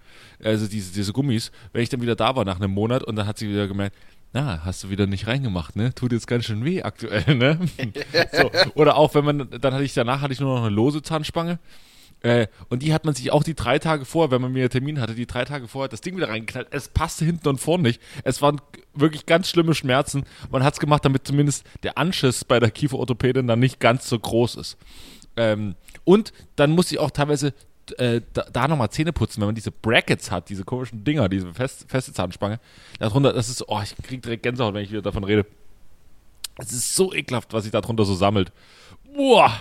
Speaker 2: Also diese, diese Gummis, wenn ich dann wieder da war nach einem Monat und dann hat sie wieder gemerkt, na, hast du wieder nicht reingemacht, ne? Tut jetzt ganz schön weh aktuell, ne? so. Oder auch, wenn man, dann hatte ich danach hatte ich nur noch eine lose Zahnspange. Äh, und die hat man sich auch die drei Tage vor, wenn man mir einen Termin hatte, die drei Tage vorher das Ding wieder reingeknallt. Es passte hinten und vorne nicht. Es waren wirklich ganz schlimme Schmerzen. Man hat es gemacht, damit zumindest der Anschiss bei der Kieferorthopädin dann nicht ganz so groß ist. Ähm, und dann muss ich auch teilweise äh, da, da nochmal Zähne putzen, wenn man diese Brackets hat, diese komischen Dinger, diese fest, feste Zahnspange. Darunter, das ist, oh, ich krieg direkt Gänsehaut, wenn ich wieder davon rede. Es ist so ekelhaft, was sich darunter so sammelt. Boah!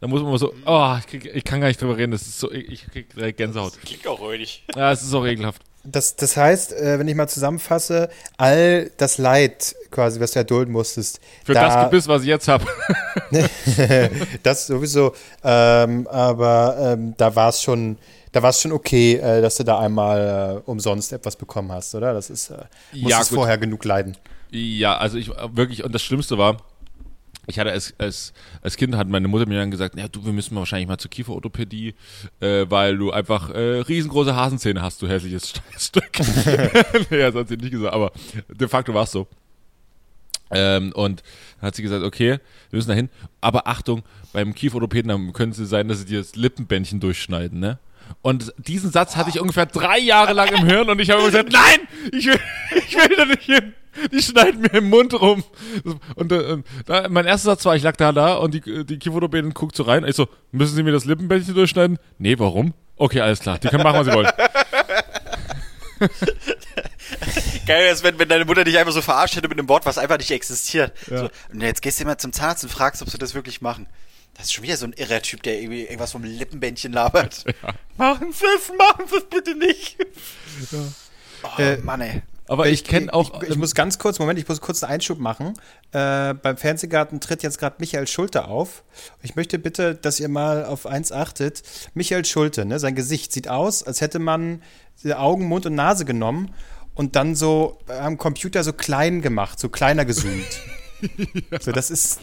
Speaker 2: Da muss man mal so, oh, ich, krieg, ich kann gar nicht drüber reden, das ist so, ich ich krieg direkt Gänsehaut.
Speaker 3: Klingt auch räudig.
Speaker 2: Ja, es ist auch ekelhaft.
Speaker 1: Das, das heißt, äh, wenn ich mal zusammenfasse, all das Leid quasi, was du erdulden musstest,
Speaker 2: Für
Speaker 1: da,
Speaker 2: das Gebiss, was ich jetzt habe.
Speaker 1: das sowieso, ähm, aber ähm, da war es schon, da war es schon okay, äh, dass du da einmal äh, umsonst etwas bekommen hast, oder? Das ist, äh, musstest
Speaker 2: Ja,
Speaker 1: vorher genug leiden.
Speaker 2: Ja, also ich wirklich, und das Schlimmste war, ich hatte als, als, als Kind hat meine Mutter mir dann gesagt, ja du, wir müssen wahrscheinlich mal zur Kieferorthopädie, äh, weil du einfach äh, riesengroße Hasenzähne hast, du hässliches Stück. nee, das hat sie nicht gesagt, aber de facto war es so. Ähm, und dann hat sie gesagt, okay, wir müssen da hin. Aber Achtung, beim Kieferorthopäden könnte es sein, dass sie dir das Lippenbändchen durchschneiden, ne? Und diesen Satz hatte ich ungefähr drei Jahre lang im Hirn und ich habe gesagt, nein, ich will, ich will da nicht hin. Die schneiden mir im Mund rum. Und äh, da, mein erster Satz war, ich lag da da und die, die Kieferorthopädin guckt so rein. Ich so, müssen Sie mir das Lippenbändchen durchschneiden? Nee, warum? Okay, alles klar. Die können machen, was sie wollen.
Speaker 3: Geil ist, wenn, wenn deine Mutter dich einfach so verarscht hätte mit einem Wort, was einfach nicht existiert.
Speaker 2: Ja.
Speaker 3: So, und jetzt gehst du immer zum Zahnarzt und fragst, ob sie das wirklich machen. Das ist schon wieder so ein irrer Typ, der irgendwie irgendwas vom Lippenbändchen labert. Machen Sie es, machen Sie es bitte nicht. Oh,
Speaker 1: Äh,
Speaker 3: Mann, ey.
Speaker 2: Aber ich kenne auch.
Speaker 1: Ich, ich, muss ganz kurz, Moment, ich muss kurz einen Einschub machen. Äh, beim Fernsehgarten tritt jetzt gerade Michael Schulte auf. Ich möchte bitte, dass ihr mal auf eins achtet. Michael Schulte, ne, sein Gesicht sieht aus, als hätte man die Augen, Mund und Nase genommen und dann so am Computer so klein gemacht, so kleiner gezoomt. So, das ist.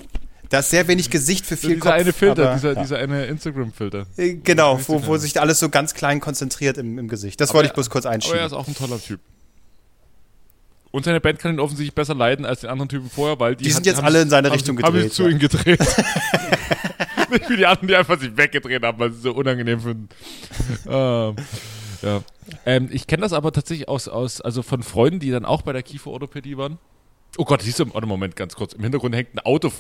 Speaker 1: Da ist sehr wenig Gesicht für viel
Speaker 2: dieser
Speaker 1: Kopf.
Speaker 2: eine Filter,
Speaker 1: aber,
Speaker 2: dieser,
Speaker 1: ja.
Speaker 2: dieser eine Instagram-Filter.
Speaker 1: Äh, Genau, wo,
Speaker 2: ich
Speaker 1: wo sich alles so ganz klein konzentriert im, im Gesicht. Das wollte ich bloß kurz
Speaker 2: Aber er
Speaker 1: einschieben.
Speaker 2: ist auch ein toller Typ. Und seine Band kann ihn offensichtlich besser leiden als den anderen Typen vorher, weil die,
Speaker 1: Die
Speaker 2: hat-
Speaker 1: sind jetzt
Speaker 2: haben
Speaker 1: alle in seine
Speaker 2: haben
Speaker 1: Richtung
Speaker 2: Haben
Speaker 1: gedreht,
Speaker 2: sich zu
Speaker 1: ja.
Speaker 2: ihm gedreht. Nicht wie die anderen, die einfach sich weggedreht haben, weil sie es so unangenehm finden. ähm, ja. ähm, ich kenne das aber tatsächlich aus, aus, also von Freunden, die dann auch bei der Kieferorthopädie waren. Oh Gott, siehst du, warte, Moment, ganz kurz. Im Hintergrund hängt ein Auto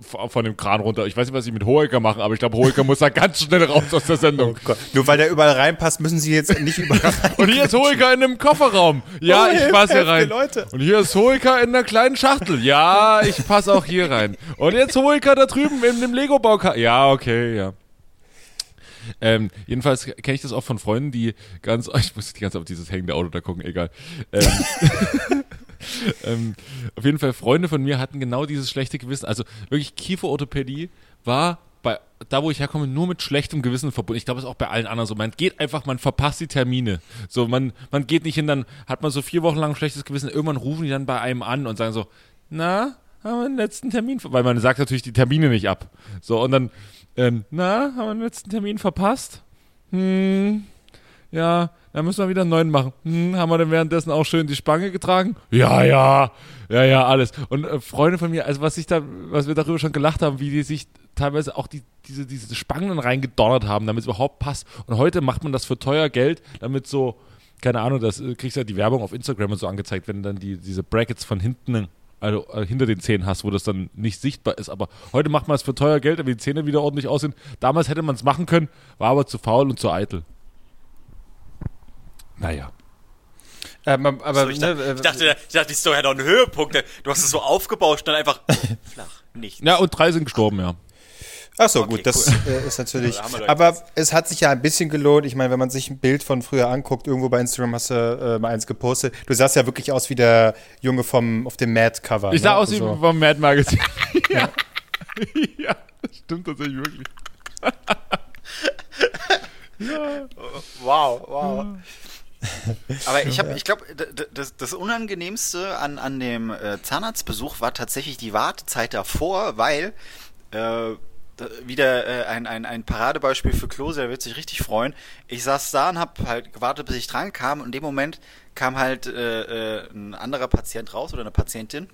Speaker 2: von dem Kran runter. Ich weiß nicht, was sie mit Hohecker machen, aber ich glaube, Hohecker muss da ganz schnell raus aus der Sendung.
Speaker 1: Oh. Nur weil der überall reinpasst, müssen sie jetzt nicht überall rein.
Speaker 2: Und hier ist Hohecker in einem Kofferraum. Ja,
Speaker 1: Oh,
Speaker 2: ich passe hier rein.
Speaker 1: Leute.
Speaker 2: Und hier ist Hohecker in einer kleinen Schachtel. Ja, ich passe auch hier rein. Und jetzt Hohecker da drüben in dem Lego-Baukasten. Ja, okay, ja. Ähm, jedenfalls kenne ich das auch von Freunden, die ganz, ich muss die ganze Zeit auf dieses hängende Auto da gucken, egal. Ähm, ähm, auf jeden Fall, Freunde von mir hatten genau dieses schlechte Gewissen. Also wirklich Kieferorthopädie war bei, da wo ich herkomme, nur mit schlechtem Gewissen verbunden. Ich glaube, es ist auch bei allen anderen so. Man geht einfach, man verpasst die Termine. So, man, man geht nicht hin, dann hat man so vier Wochen lang ein schlechtes Gewissen. Irgendwann rufen die dann bei einem an und sagen so, na, haben wir den letzten Termin, ver-" weil man sagt natürlich die Termine nicht ab. So, und dann, ähm, na, haben wir den letzten Termin verpasst? Hm, ja, dann müssen wir wieder einen neuen machen. Hm, haben wir denn währenddessen auch schön die Spange getragen? Ja, ja, ja, ja, alles. Und äh, Freunde von mir, also was ich da, was wir darüber schon gelacht haben, wie die sich teilweise auch die, diese, diese Spangen reingedonnert haben, damit es überhaupt passt. Und heute macht man das für teuer Geld, damit so, keine Ahnung, das äh, kriegst du ja die Werbung auf Instagram und so angezeigt, wenn dann die, diese Brackets von hinten, also äh, hinter den Zähnen hast, wo das dann nicht sichtbar ist. Aber heute macht man es für teuer Geld, damit die Zähne wieder ordentlich aussehen. Damals hätte man es machen können, war aber zu faul und zu eitel. Naja.
Speaker 1: Ähm, aber,
Speaker 3: So, ich, dachte,
Speaker 1: ne,
Speaker 3: ich, dachte, ich dachte, die Story hat auch einen Höhepunkt. Du hast es so aufgebauscht und dann einfach flach. Nichts.
Speaker 2: Ja, und drei sind gestorben, ja.
Speaker 1: Ach so,
Speaker 3: Okay,
Speaker 1: gut, das äh, ist natürlich. Aber es hat sich ja ein bisschen gelohnt. Ich meine, wenn man sich ein Bild von früher anguckt, irgendwo bei Instagram hast du äh, mal eins gepostet. Du sahst ja wirklich aus wie der Junge vom auf dem Mad-Cover.
Speaker 2: Ich sah
Speaker 1: ne?
Speaker 2: aus wie
Speaker 1: Also-
Speaker 2: vom Mad Magazine. ja. ja, das stimmt tatsächlich wirklich.
Speaker 3: Wow, wow. Aber ich habe, ich glaube, das, das Unangenehmste an, an dem äh, Zahnarztbesuch war tatsächlich die Wartezeit davor, weil äh, wieder äh, ein, ein, ein Paradebeispiel für Klose, der wird sich richtig freuen. Ich saß da und habe halt gewartet, bis ich dran kam und in dem Moment kam halt äh, äh, ein anderer Patient raus oder eine Patientin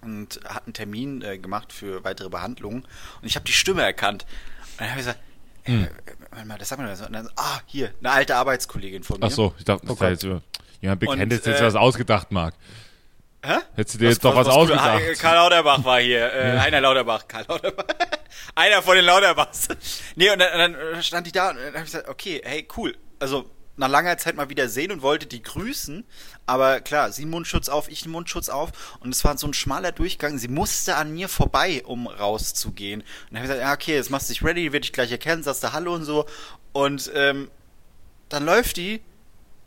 Speaker 3: und hat einen Termin äh, gemacht für weitere Behandlungen und ich habe die Stimme erkannt. Und dann habe ich gesagt,
Speaker 2: Hm.
Speaker 3: Äh, warte mal, das sagt man so. Und dann, ah, hier, eine alte Arbeitskollegin von mir.
Speaker 2: Ach so, ich dachte, das war
Speaker 1: Gott.
Speaker 2: jetzt über. Hättest du jetzt
Speaker 3: äh,
Speaker 2: was ausgedacht, Marc.
Speaker 3: Hä?
Speaker 2: Hättest du dir jetzt doch was,
Speaker 3: was-
Speaker 2: ausgedacht.
Speaker 3: Ah, Karl Lauterbach war hier. Äh, Heiner Lauterbach. Karl Lauterbach. Einer von den Lauterbachs. nee, und dann, und dann stand die da und dann habe ich gesagt, okay, hey, cool. Also nach langer Zeit mal wieder sehen und wollte die grüßen. Aber klar, sie Mundschutz auf, ich Mundschutz auf. Und es war so ein schmaler Durchgang. Sie musste an mir vorbei, um rauszugehen. Und dann habe ich gesagt, ja, okay, jetzt machst du dich ready, werde ich gleich erkennen, sagst du Hallo und so. Und ähm, dann läuft die,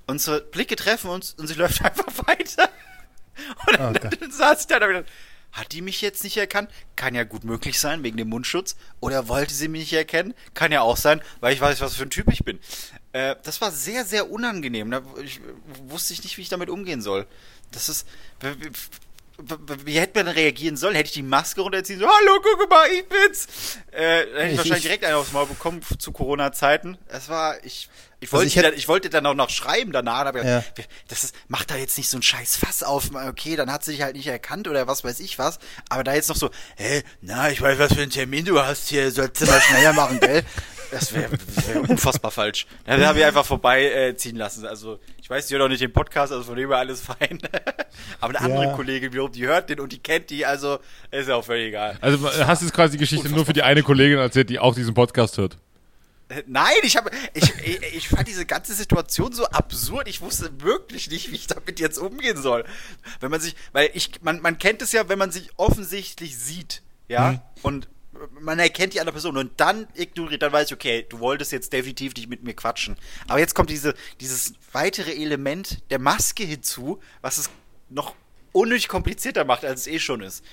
Speaker 3: unsere Blicke treffen uns und sie läuft einfach weiter. Und dann,
Speaker 1: Oh Gott.
Speaker 3: dann saß ich da und hab gedacht, hat die mich jetzt nicht erkannt? Kann ja gut möglich sein, wegen dem Mundschutz. Oder wollte sie mich nicht erkennen? Kann ja auch sein, weil ich weiß, was für ein Typ ich bin. Äh, das war sehr, sehr unangenehm. Da ich, wusste ich nicht, wie ich damit umgehen soll. Das ist. Wie hätte man reagieren sollen? Hätte ich die Maske runterziehen? So, hallo, guck mal, ich bin's. Äh, hätte ich,
Speaker 1: Ich-
Speaker 3: wahrscheinlich
Speaker 1: ich-
Speaker 3: direkt einen aufs Maul bekommen zu Corona-Zeiten. Es war, ich, ich
Speaker 1: Also
Speaker 3: wollte,
Speaker 1: ich hätte-
Speaker 3: dann, ich wollte dann auch noch schreiben danach. Aber
Speaker 1: Ja.
Speaker 3: das ist, macht da jetzt nicht so ein scheiß Fass auf. Okay, dann hat sie dich halt nicht erkannt oder was weiß ich was. Aber da jetzt noch so, hä, na, ich weiß, was für einen Termin du hast hier, sollst du mal schneller machen, gell? Das wäre wär unfassbar falsch. Da habe ich einfach vorbeiziehen äh, lassen. Also, ich weiß, die hört auch nicht den Podcast, also von dem her alles fein. Aber eine andere
Speaker 1: Ja.
Speaker 3: Kollegin wiederum, die hört den und die kennt die, also ist ja auch völlig egal.
Speaker 2: Also hast du jetzt quasi die Geschichte nur für die eine Kollegin erzählt, die auch diesen Podcast hört.
Speaker 3: Äh, Nein, ich habe, ich, ich, ich fand diese ganze Situation so absurd. Ich wusste wirklich nicht, wie ich damit jetzt umgehen soll. Wenn man sich, weil ich, man, man kennt es ja, wenn man sich offensichtlich sieht, ja, und man erkennt die andere Person und dann ignoriert, dann weiß ich, okay, du wolltest jetzt definitiv nicht mit mir quatschen. Aber jetzt kommt diese, dieses weitere Element der Maske hinzu, was es noch unnötig komplizierter macht, als es eh schon ist.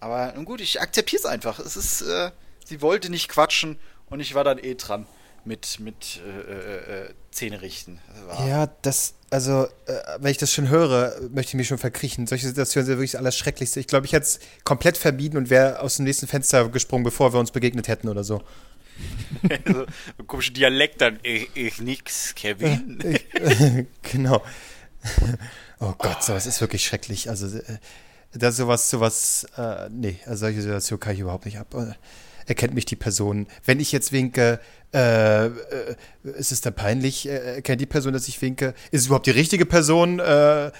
Speaker 3: Aber nun gut, ich akzeptiere es einfach. Es ist, äh, sie wollte nicht quatschen und ich war dann eh dran mit, mit äh, äh, äh, Zähne richten.
Speaker 1: Ja, das, also, äh, wenn ich das schon höre, möchte ich mich schon verkriechen. Solche Situationen sind wirklich das Allerschrecklichste. Ich glaube, ich hätte es komplett verbieten und wäre aus dem nächsten Fenster gesprungen, bevor wir uns begegnet hätten oder so.
Speaker 3: so ein komischer Dialekt dann. Ich, ich nix, Kevin.
Speaker 1: genau. Oh Gott, sowas ist wirklich schrecklich. Also, äh, da sowas, sowas, äh, nee, also solche Situationen kann ich überhaupt nicht ab. Äh, Erkennt mich die Person. Wenn ich jetzt winke, äh, äh, ist es da peinlich? Äh, erkennt die Person, dass ich winke? Ist es überhaupt die richtige Person? Äh, äh,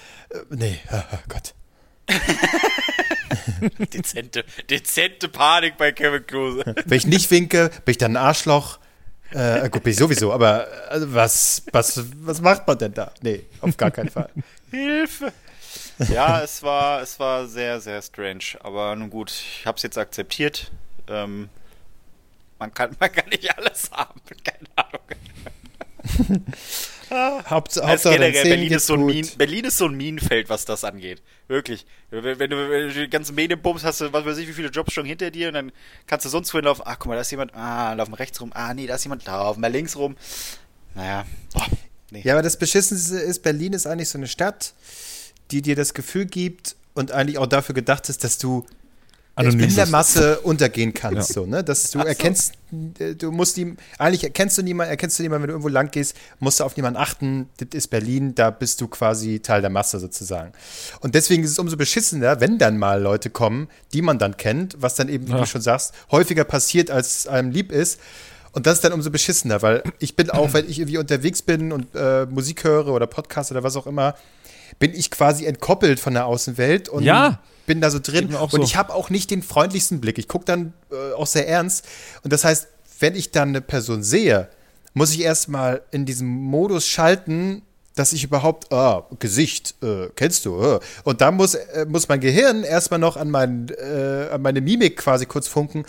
Speaker 1: nee, oh Gott.
Speaker 3: Dezente, dezente Panik bei Kevin Klose.
Speaker 1: Wenn ich nicht winke, bin ich dann ein Arschloch. Äh, gut, bin ich sowieso, aber also was, was, was macht man denn da? Nee, auf gar keinen Fall.
Speaker 3: Hilfe! Ja, es war, es war sehr, sehr strange. Aber nun gut, ich habe es jetzt akzeptiert. Ähm, man, kann, man kann nicht alles haben. Keine Ahnung.
Speaker 1: Haupt,
Speaker 3: Also
Speaker 1: Hauptsache,
Speaker 3: generell, Berlin ist, so ein. Min, Berlin ist so ein Minenfeld, was das angeht. Wirklich. Wenn, wenn, du, die ganzen Medienbums hast, du, was weiß ich, wie viele Jobs schon hinter dir und dann kannst du sonst wohin laufen. Ach, guck mal, da ist jemand. Ah, laufen rechts rum. Ah, nee, da ist jemand. Laufen wir links rum. Naja. Boah, nee.
Speaker 1: Ja, aber das Beschissenste ist, Berlin ist eigentlich so eine Stadt, die dir das Gefühl gibt und eigentlich auch dafür gedacht ist, dass du
Speaker 2: Anonym
Speaker 1: in der. Masse untergehen kannst,
Speaker 2: Ja.
Speaker 1: so, ne? Dass du
Speaker 3: Ach so.
Speaker 1: erkennst, äh, du musst die, eigentlich erkennst du niemanden, erkennst du niemanden, wenn du irgendwo lang gehst, musst du auf niemanden achten, das ist Berlin, da bist du quasi Teil der Masse sozusagen. Und deswegen ist es umso beschissener, wenn dann mal Leute kommen, die man dann kennt, was dann eben, wie
Speaker 2: Ja.
Speaker 1: du schon sagst, häufiger passiert, als einem lieb ist. Und das ist dann umso beschissener, weil ich bin auch, wenn ich irgendwie unterwegs bin und äh, Musik höre oder Podcast oder was auch immer, bin ich quasi entkoppelt von der Außenwelt und
Speaker 2: Ja.
Speaker 1: bin da so drin. Und
Speaker 2: so.
Speaker 1: ich habe auch nicht den freundlichsten Blick. Ich gucke dann äh, auch sehr ernst. Und das heißt, wenn ich dann eine Person sehe, muss ich erstmal in diesem Modus schalten, dass ich überhaupt, ah, Gesicht, äh, kennst du, äh. und da muss, äh, muss mein Gehirn erstmal noch an, mein, äh, an meine Mimik quasi kurz funken.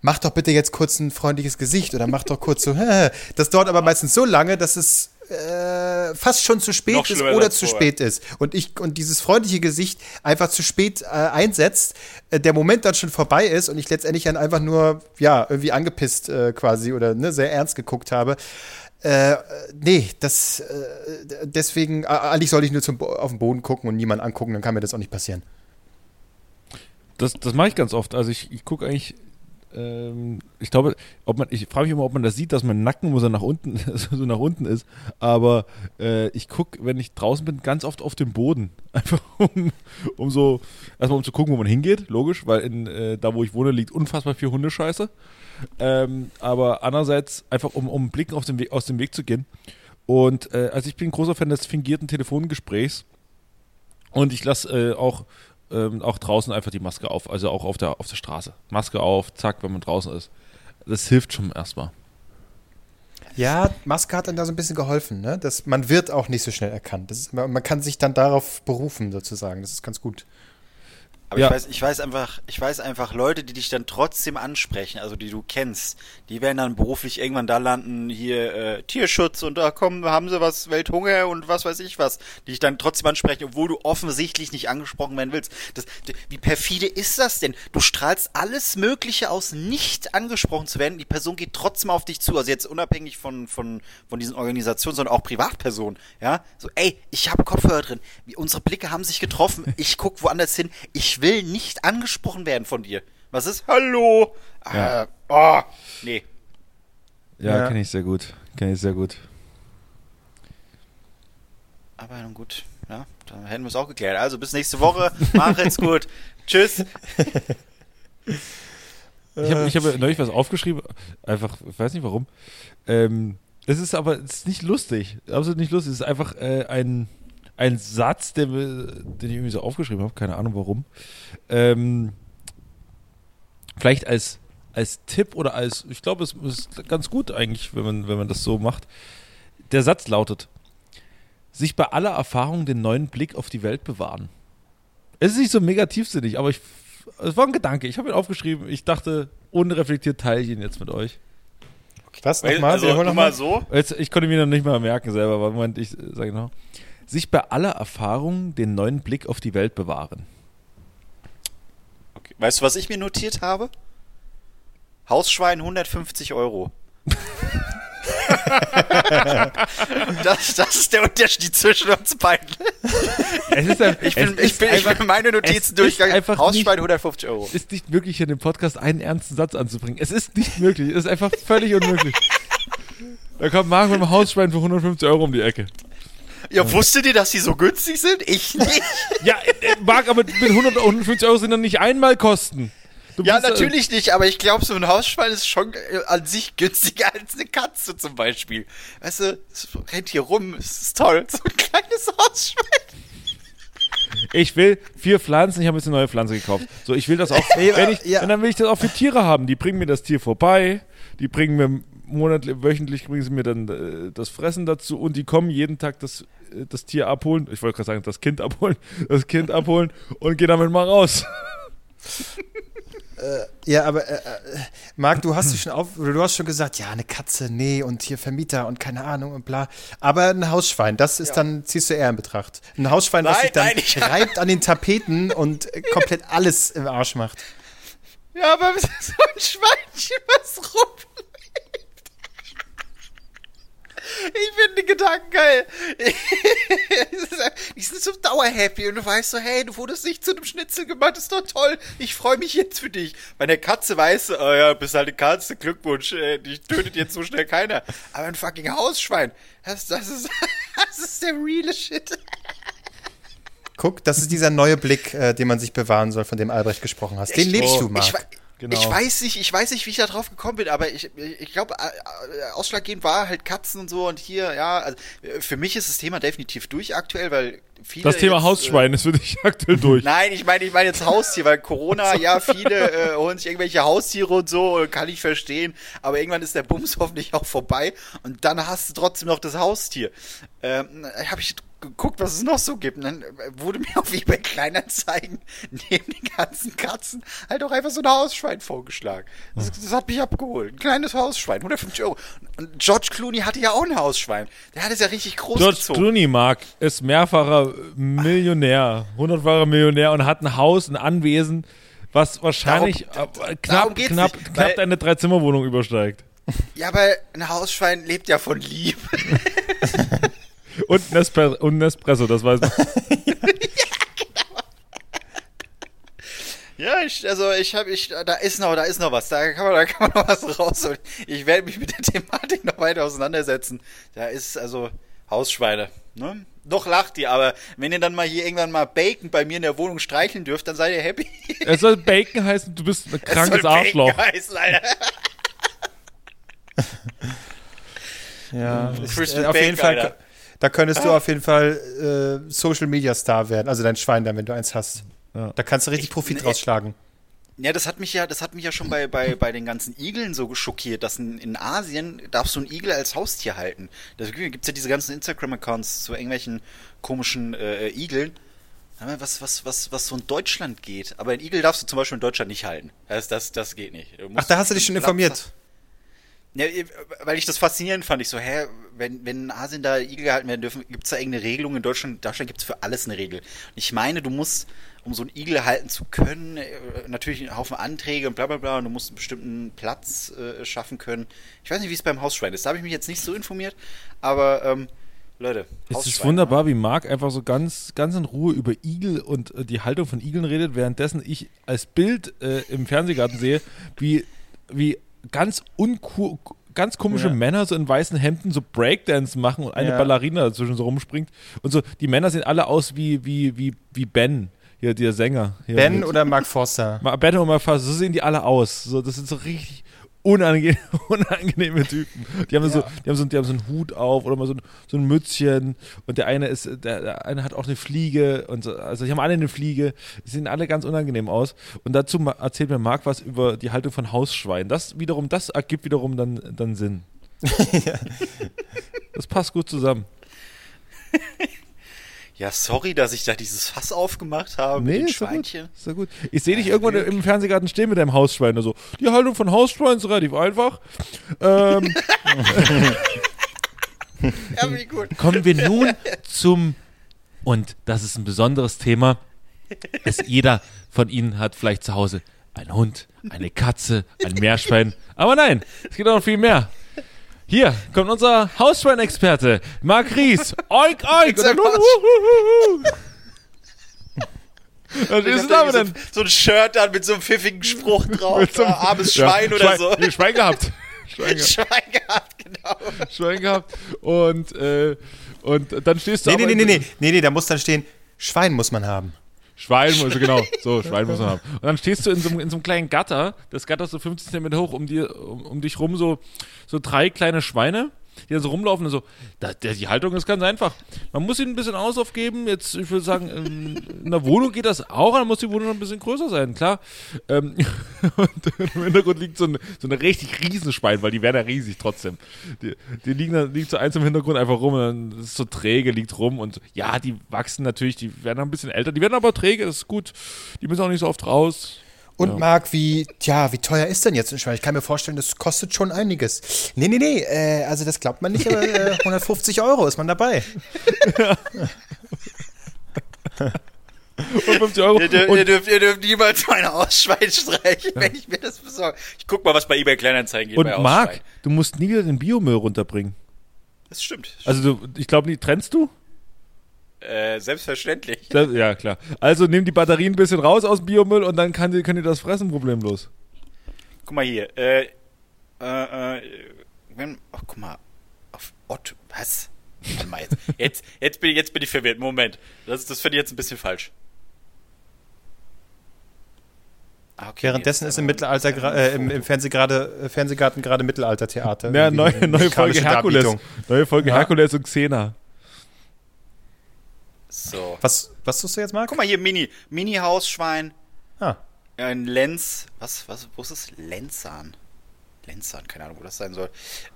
Speaker 1: Mach doch bitte jetzt kurz ein freundliches Gesicht oder mach doch kurz so, das dauert aber meistens so lange, dass es äh, fast schon zu spät ist oder zu
Speaker 3: vorher.
Speaker 1: spät ist. Und ich und dieses freundliche Gesicht einfach zu spät äh, einsetzt, äh, der Moment dann schon vorbei ist und ich letztendlich dann einfach nur, ja, irgendwie angepisst äh, quasi oder ne, sehr ernst geguckt habe. Äh, nee, das äh, deswegen, äh, eigentlich soll ich nur zum, auf den Boden gucken und niemanden angucken, dann kann mir das auch nicht passieren.
Speaker 2: Das, das mache ich ganz oft. Also ich, ich gucke eigentlich, ähm, ich glaube, ob man, ich frage mich immer, ob man das sieht, dass mein Nacken so nach unten, so nach unten ist. Aber äh, ich gucke, wenn ich draußen bin, ganz oft auf den Boden. Einfach um, um so, erstmal um zu gucken, wo man hingeht, logisch, weil in, äh, da wo ich wohne, liegt unfassbar viel Hundescheiße. Ähm, aber andererseits einfach, um, um Blicken auf den Weg, aus dem Weg zu gehen. Und äh, also ich bin großer Fan des fingierten Telefongesprächs. Und ich lasse äh, auch, ähm, auch draußen einfach die Maske auf, also auch auf der, auf der Straße. Maske auf, zack, wenn man draußen ist. Das hilft schon erstmal.
Speaker 1: Ja, Maske hat dann da so ein bisschen geholfen, ne? Das, man wird auch nicht so schnell erkannt. Ist, man kann sich dann darauf berufen, sozusagen. Das ist ganz gut.
Speaker 3: Aber
Speaker 2: Ja.
Speaker 3: ich weiß, ich weiß einfach, ich weiß einfach, Leute, die dich dann trotzdem ansprechen, also die du kennst, die werden dann beruflich irgendwann da landen, hier äh, Tierschutz und da kommen, haben sie was, Welthunger und was weiß ich was, die dich dann trotzdem ansprechen, obwohl du offensichtlich nicht angesprochen werden willst. Das, wie perfide ist das denn? Du strahlst alles Mögliche aus, nicht angesprochen zu werden, die Person geht trotzdem auf dich zu, also jetzt unabhängig von, von, von diesen Organisationen, sondern auch Privatpersonen, ja? So, ey, ich habe Kopfhörer drin, unsere Blicke haben sich getroffen, ich guck woanders hin, ich will nicht angesprochen werden von dir. Was ist? Hallo?
Speaker 2: Ja.
Speaker 3: Äh, oh, nee.
Speaker 2: Ja,
Speaker 1: Ja.
Speaker 2: kenne ich sehr gut. Kenne ich sehr gut.
Speaker 3: Aber nun gut, ja, dann hätten wir es auch geklärt. Also bis nächste Woche, mach jetzt gut. Tschüss.
Speaker 2: Ich habe ich hab neulich was aufgeschrieben, einfach, ich weiß nicht warum. Ähm, es ist aber es ist nicht lustig, absolut nicht lustig. Es ist einfach äh, ein, ein Satz, der, den ich irgendwie so aufgeschrieben habe, keine Ahnung warum. Ähm, vielleicht als, als Tipp oder als, ich glaube, es ist ganz gut eigentlich, wenn man, wenn man das so macht. Der Satz lautet, sich bei aller Erfahrung den neuen Blick auf die Welt bewahren. Es ist nicht so mega tiefsinnig, aber ich, es war ein Gedanke. Ich habe ihn aufgeschrieben. Ich dachte, unreflektiert teile ich ihn jetzt mit euch.
Speaker 1: Was nochmal?
Speaker 3: also,
Speaker 1: noch mal.
Speaker 3: mal so.
Speaker 2: Jetzt, ich konnte mir noch nicht mal merken selber, aber Moment, ich sage noch. Sich bei aller Erfahrung den neuen Blick auf die Welt bewahren.
Speaker 3: Okay. Weißt du, was ich mir notiert habe? Hausschwein 150 Euro. das, das ist der Unterschied zwischen uns beiden.
Speaker 2: Ein,
Speaker 3: Ich bin, ich bin, ich
Speaker 2: einfach-
Speaker 3: bin meine Notizen durchgegangen. Hausschwein
Speaker 2: nicht-
Speaker 3: 150 Euro.
Speaker 2: Es ist nicht möglich, hier in dem Podcast einen ernsten Satz anzubringen. Es ist nicht möglich. Es ist einfach völlig unmöglich. Da kommt Marc mit einem Hausschwein für 150 Euro um die Ecke.
Speaker 3: Ja, wusstet ihr, dass die so günstig sind? Ich nicht.
Speaker 2: Ja, äh, Marc, aber mit 100, 150 Euro sind dann nicht einmal Kosten. Du
Speaker 3: Ja,
Speaker 2: äh,
Speaker 3: natürlich nicht, aber ich glaube, so ein Hausschwein ist schon äh, an sich günstiger als eine Katze zum Beispiel. Weißt du, es rennt hier rum, es ist toll. So ein kleines Hausschwein.
Speaker 2: Ich will vier Pflanzen, ich habe jetzt eine neue Pflanze gekauft. So, ich will das auch, wenn ich,
Speaker 1: ja.
Speaker 2: und dann will ich das auch für Tiere haben. Die bringen mir das Tier vorbei, die bringen mir monatlich, wöchentlich bringen sie mir dann äh, das Fressen dazu und die kommen jeden Tag das, äh, das Tier abholen. Ich wollte gerade sagen, das Kind abholen, das Kind abholen und gehen damit mal raus.
Speaker 1: Ja, aber äh, äh, Marc, du hast dich schon auf, du hast schon gesagt, ja, eine Katze, nee, und hier Vermieter und keine Ahnung und bla. Aber ein Hausschwein, das ist dann, ziehst du eher in Betracht. Ein Hausschwein,
Speaker 3: Nein,
Speaker 1: sich dann
Speaker 3: nein, ich-
Speaker 1: reibt an den Tapeten und äh, komplett alles im Arsch macht.
Speaker 3: Ja, aber so ein Schweinchen, was rumlebt. Ich finde den Gedanken geil. Die sind so dauerhappy und du weißt so, hey, du wurdest nicht zu einem Schnitzel gemacht, ist doch toll. Ich freue mich jetzt für dich. Bei der Katze weißt du, oh ja, bist halt eine Katze, Glückwunsch, äh, dich tötet jetzt so schnell keiner. Aber ein fucking Hausschwein, das, das ist, das ist der reale Shit.
Speaker 1: Guck, das ist dieser neue Blick, äh, den man sich bewahren soll, von dem Albrecht gesprochen hast. Den
Speaker 3: Ich-
Speaker 1: lebst
Speaker 2: oh,
Speaker 1: du, Marc.
Speaker 3: Ich,
Speaker 2: Genau.
Speaker 3: ich weiß nicht, ich weiß nicht, wie ich da drauf gekommen bin, aber ich, ich glaube, äh, äh, ausschlaggebend war halt Katzen und so und hier, ja, also äh, für mich ist das Thema definitiv durch aktuell, weil viele.
Speaker 2: Das Thema
Speaker 3: jetzt,
Speaker 2: Hausschwein ist für dich aktuell
Speaker 3: Äh,
Speaker 2: durch.
Speaker 3: nein, ich meine, ich meine jetzt Haustier, weil Corona, ja, viele äh, holen sich irgendwelche Haustiere und so, äh, kann ich verstehen, aber irgendwann ist der Bums hoffentlich auch vorbei und dann hast du trotzdem noch das Haustier. Ähm, habe ich geguckt, was es noch so gibt. Und dann äh, wurde mir auf eBay Kleinanzeigen neben den ganzen Katzen halt auch einfach so ein Hausschwein vorgeschlagen. Das, das hat mich abgeholt. Ein kleines Hausschwein, 150 Euro. Und George Clooney hatte ja auch ein Hausschwein. Der hat es ja richtig groß
Speaker 2: George
Speaker 3: gezogen.
Speaker 2: Clooney, Mark, ist mehrfacher Millionär, hundertfacher Millionär und hat ein Haus, ein Anwesen, was wahrscheinlich
Speaker 3: Darum-
Speaker 2: äh, knapp, knapp,
Speaker 3: nicht,
Speaker 2: knapp deine Dreizimmerwohnung übersteigt.
Speaker 3: Ja, aber ein Hausschwein lebt ja von Liebe.
Speaker 2: Und, Nespe und Nespresso, das weiß man.
Speaker 3: Ja, ich, also ich habe, ich, da ist noch, da ist noch was, da kann man, da kann man noch was rausholen. Ich werde mich mit der Thematik noch weiter auseinandersetzen. Da ist also Hausschweine, ne? Noch lacht ihr, aber wenn ihr dann mal hier irgendwann mal Bacon bei mir in der Wohnung streicheln dürft, dann seid ihr happy.
Speaker 2: Es soll Bacon heißen, du bist ein krankes
Speaker 3: Es soll Bacon
Speaker 2: Arschloch.
Speaker 3: Heißen, Alter.
Speaker 1: Ja, ich,
Speaker 3: Christian
Speaker 1: äh, auf jeden
Speaker 3: Bacon,
Speaker 1: Fall.
Speaker 3: Alter.
Speaker 1: Da könntest du auf jeden Fall äh, Social Media Star werden, also dein Schwein dann, wenn du eins hast.
Speaker 2: Ja.
Speaker 1: Da kannst du richtig
Speaker 3: Ich-
Speaker 1: Profit
Speaker 3: nee.
Speaker 1: rausschlagen.
Speaker 3: Ja, das hat mich ja, das hat mich ja schon bei, bei, bei den ganzen Igeln so schockiert, dass in, in Asien darfst du einen Igel als Haustier halten. Da gibt's ja diese ganzen Instagram-Accounts zu irgendwelchen komischen äh, Igeln. Aber Was, was, was, was so in Deutschland geht. Aber einen Igel darfst du zum Beispiel in Deutschland nicht halten. Das, das, das geht nicht. Du
Speaker 1: Ach, da hast du dich schon
Speaker 3: Platz-
Speaker 1: informiert.
Speaker 3: Ja, weil ich das faszinierend fand. Ich so, hä, wenn, wenn in Asien da Igel gehalten werden dürfen, gibt's da irgendeine Regelung? In Deutschland, in Deutschland gibt's für alles eine Regel. Und ich meine, du musst, um so einen Igel halten zu können, äh, natürlich einen Haufen Anträge und bla bla bla, und du musst einen bestimmten Platz äh, schaffen können. Ich weiß nicht, wie es beim Hausschwein ist. Da habe ich mich jetzt nicht so informiert, aber ähm, Leute,
Speaker 2: Es ist wunderbar, wie Marc einfach so ganz, ganz in Ruhe über Igel und äh, die Haltung von Igeln redet, währenddessen ich als Bild äh, im Fernsehgarten sehe, wie, wie ganz uncool, ganz komische
Speaker 1: Ja.
Speaker 2: Männer so in weißen Hemden so Breakdance machen und eine
Speaker 1: Ja.
Speaker 2: Ballerina dazwischen so rumspringt. Und so, die Männer sehen alle aus wie, wie, wie, wie Ben hier der Sänger. Hier
Speaker 1: Ben
Speaker 2: mit-
Speaker 1: oder Mark Forster?
Speaker 2: Ma- Ben und Mark Forster, so sehen die alle aus. So, das sind so richtig unange unangenehme Typen. Die haben, so, die, haben so, die haben so einen Hut auf oder mal so ein, so ein Mützchen und der eine ist, der, der eine hat auch eine Fliege und so, also die haben alle eine Fliege, die sehen alle ganz unangenehm aus. Und dazu erzählt mir Marc was über die Haltung von Hausschweinen. Das wiederum, das ergibt wiederum dann, dann Sinn. Das passt gut zusammen.
Speaker 3: Ja, sorry, dass ich da dieses Fass aufgemacht habe mit den
Speaker 2: ist doch gut.
Speaker 3: Schweinchen.
Speaker 2: Ist doch gut. Ich sehe dich irgendwann im Fernsehgarten stehen mit deinem Hausschwein. Also, die Haltung von Hausschweinen ist relativ einfach. Ähm,
Speaker 3: Ja, wie gut.
Speaker 2: kommen wir nun zum, und das ist ein besonderes Thema, dass jeder von Ihnen hat vielleicht zu Hause einen Hund, eine Katze, ein Meerschwein. Aber nein, es geht auch noch viel mehr. Hier kommt unser Hausschweinexperte, Marc Ries. Oik, oik. Und dann. Was ist da denn?
Speaker 3: so, so ein Shirt an mit so einem pfiffigen Spruch drauf.
Speaker 2: Mit so einem-
Speaker 3: ja, armes
Speaker 2: Ja,
Speaker 3: Schwein oder so.
Speaker 2: Nee, Schwein gehabt. Schwein gehabt.
Speaker 3: Schwein gehabt, genau.
Speaker 2: Schwein gehabt. Und, äh, und dann stehst du
Speaker 1: Nee, nee, nee, nee, nee, nee, nee, da muss dann stehen, Schwein muss man haben.
Speaker 2: Schwein muss, genau, so, Schwein muss man haben. Und dann stehst du in so, einem- in so einem kleinen Gatter, das Gatter ist so 15 cm hoch, um, dir, um, um dich rum so, so drei kleine Schweine, die da so rumlaufen und so. Da, der, die Haltung ist ganz einfach. Man muss ihnen ein bisschen Auslauf geben. Jetzt, ich würde sagen, in, in der Wohnung geht das auch, dann muss die Wohnung noch ein bisschen größer sein, klar. Ähm, und im Hintergrund liegt so ein, so eine richtig Riesenschwein, weil die werden ja riesig trotzdem. Die, die liegen da, liegt so eins im Hintergrund einfach rum und dann ist so träge, liegt rum und ja, die wachsen natürlich, die werden ein bisschen älter, die werden aber träge, das ist gut. Die müssen auch nicht so oft raus.
Speaker 1: Und
Speaker 2: Ja.
Speaker 1: Marc, wie, tja, wie teuer ist denn jetzt ein Schwein? Ich kann mir vorstellen, das kostet schon einiges. Nee, nee, nee, äh, also das glaubt man nicht, aber äh, 150 Euro ist man dabei.
Speaker 2: Und 50 Euro.
Speaker 3: Ihr, dürft,
Speaker 2: Und
Speaker 3: ihr, dürft, ihr dürft niemals meine Ausschwein streichen, wenn ich mir das besorge. Ich guck mal, was bei eBay Kleinanzeigen geht
Speaker 2: Und
Speaker 3: bei
Speaker 2: Marc, du musst nie wieder den Biomüll runterbringen.
Speaker 3: Das stimmt.
Speaker 2: Also du, ich glaube trennst du?
Speaker 3: Äh, selbstverständlich.
Speaker 2: Das, ja, klar. Also nimm die Batterien ein bisschen raus aus dem Biomüll und dann kann die, können die das fressen problemlos.
Speaker 3: Guck mal hier. Äh, äh, äh, wenn, ach, guck mal. Auf Otto. Was? Warte mal jetzt. Jetzt, jetzt, bin, ich, jetzt bin ich verwirrt. Moment. Das, das finde ich jetzt ein bisschen falsch. Ah, okay,
Speaker 1: Währenddessen ist im Mittelalter, äh, im, im Fernseh grade, äh, Fernsehgarten gerade Mittelaltertheater.
Speaker 2: Ja, neue, neue Folge Herkules. Neue Folge
Speaker 1: Ja.
Speaker 2: Herkules und Xena.
Speaker 3: So.
Speaker 1: Was, was tust du jetzt, Marc?
Speaker 3: Guck mal hier, Mini. Mini-Hausschwein.
Speaker 1: Ah,
Speaker 3: Ein Lenz. Was, was, wo ist es? Lenzahn. Lenzahn, keine Ahnung, wo das sein soll.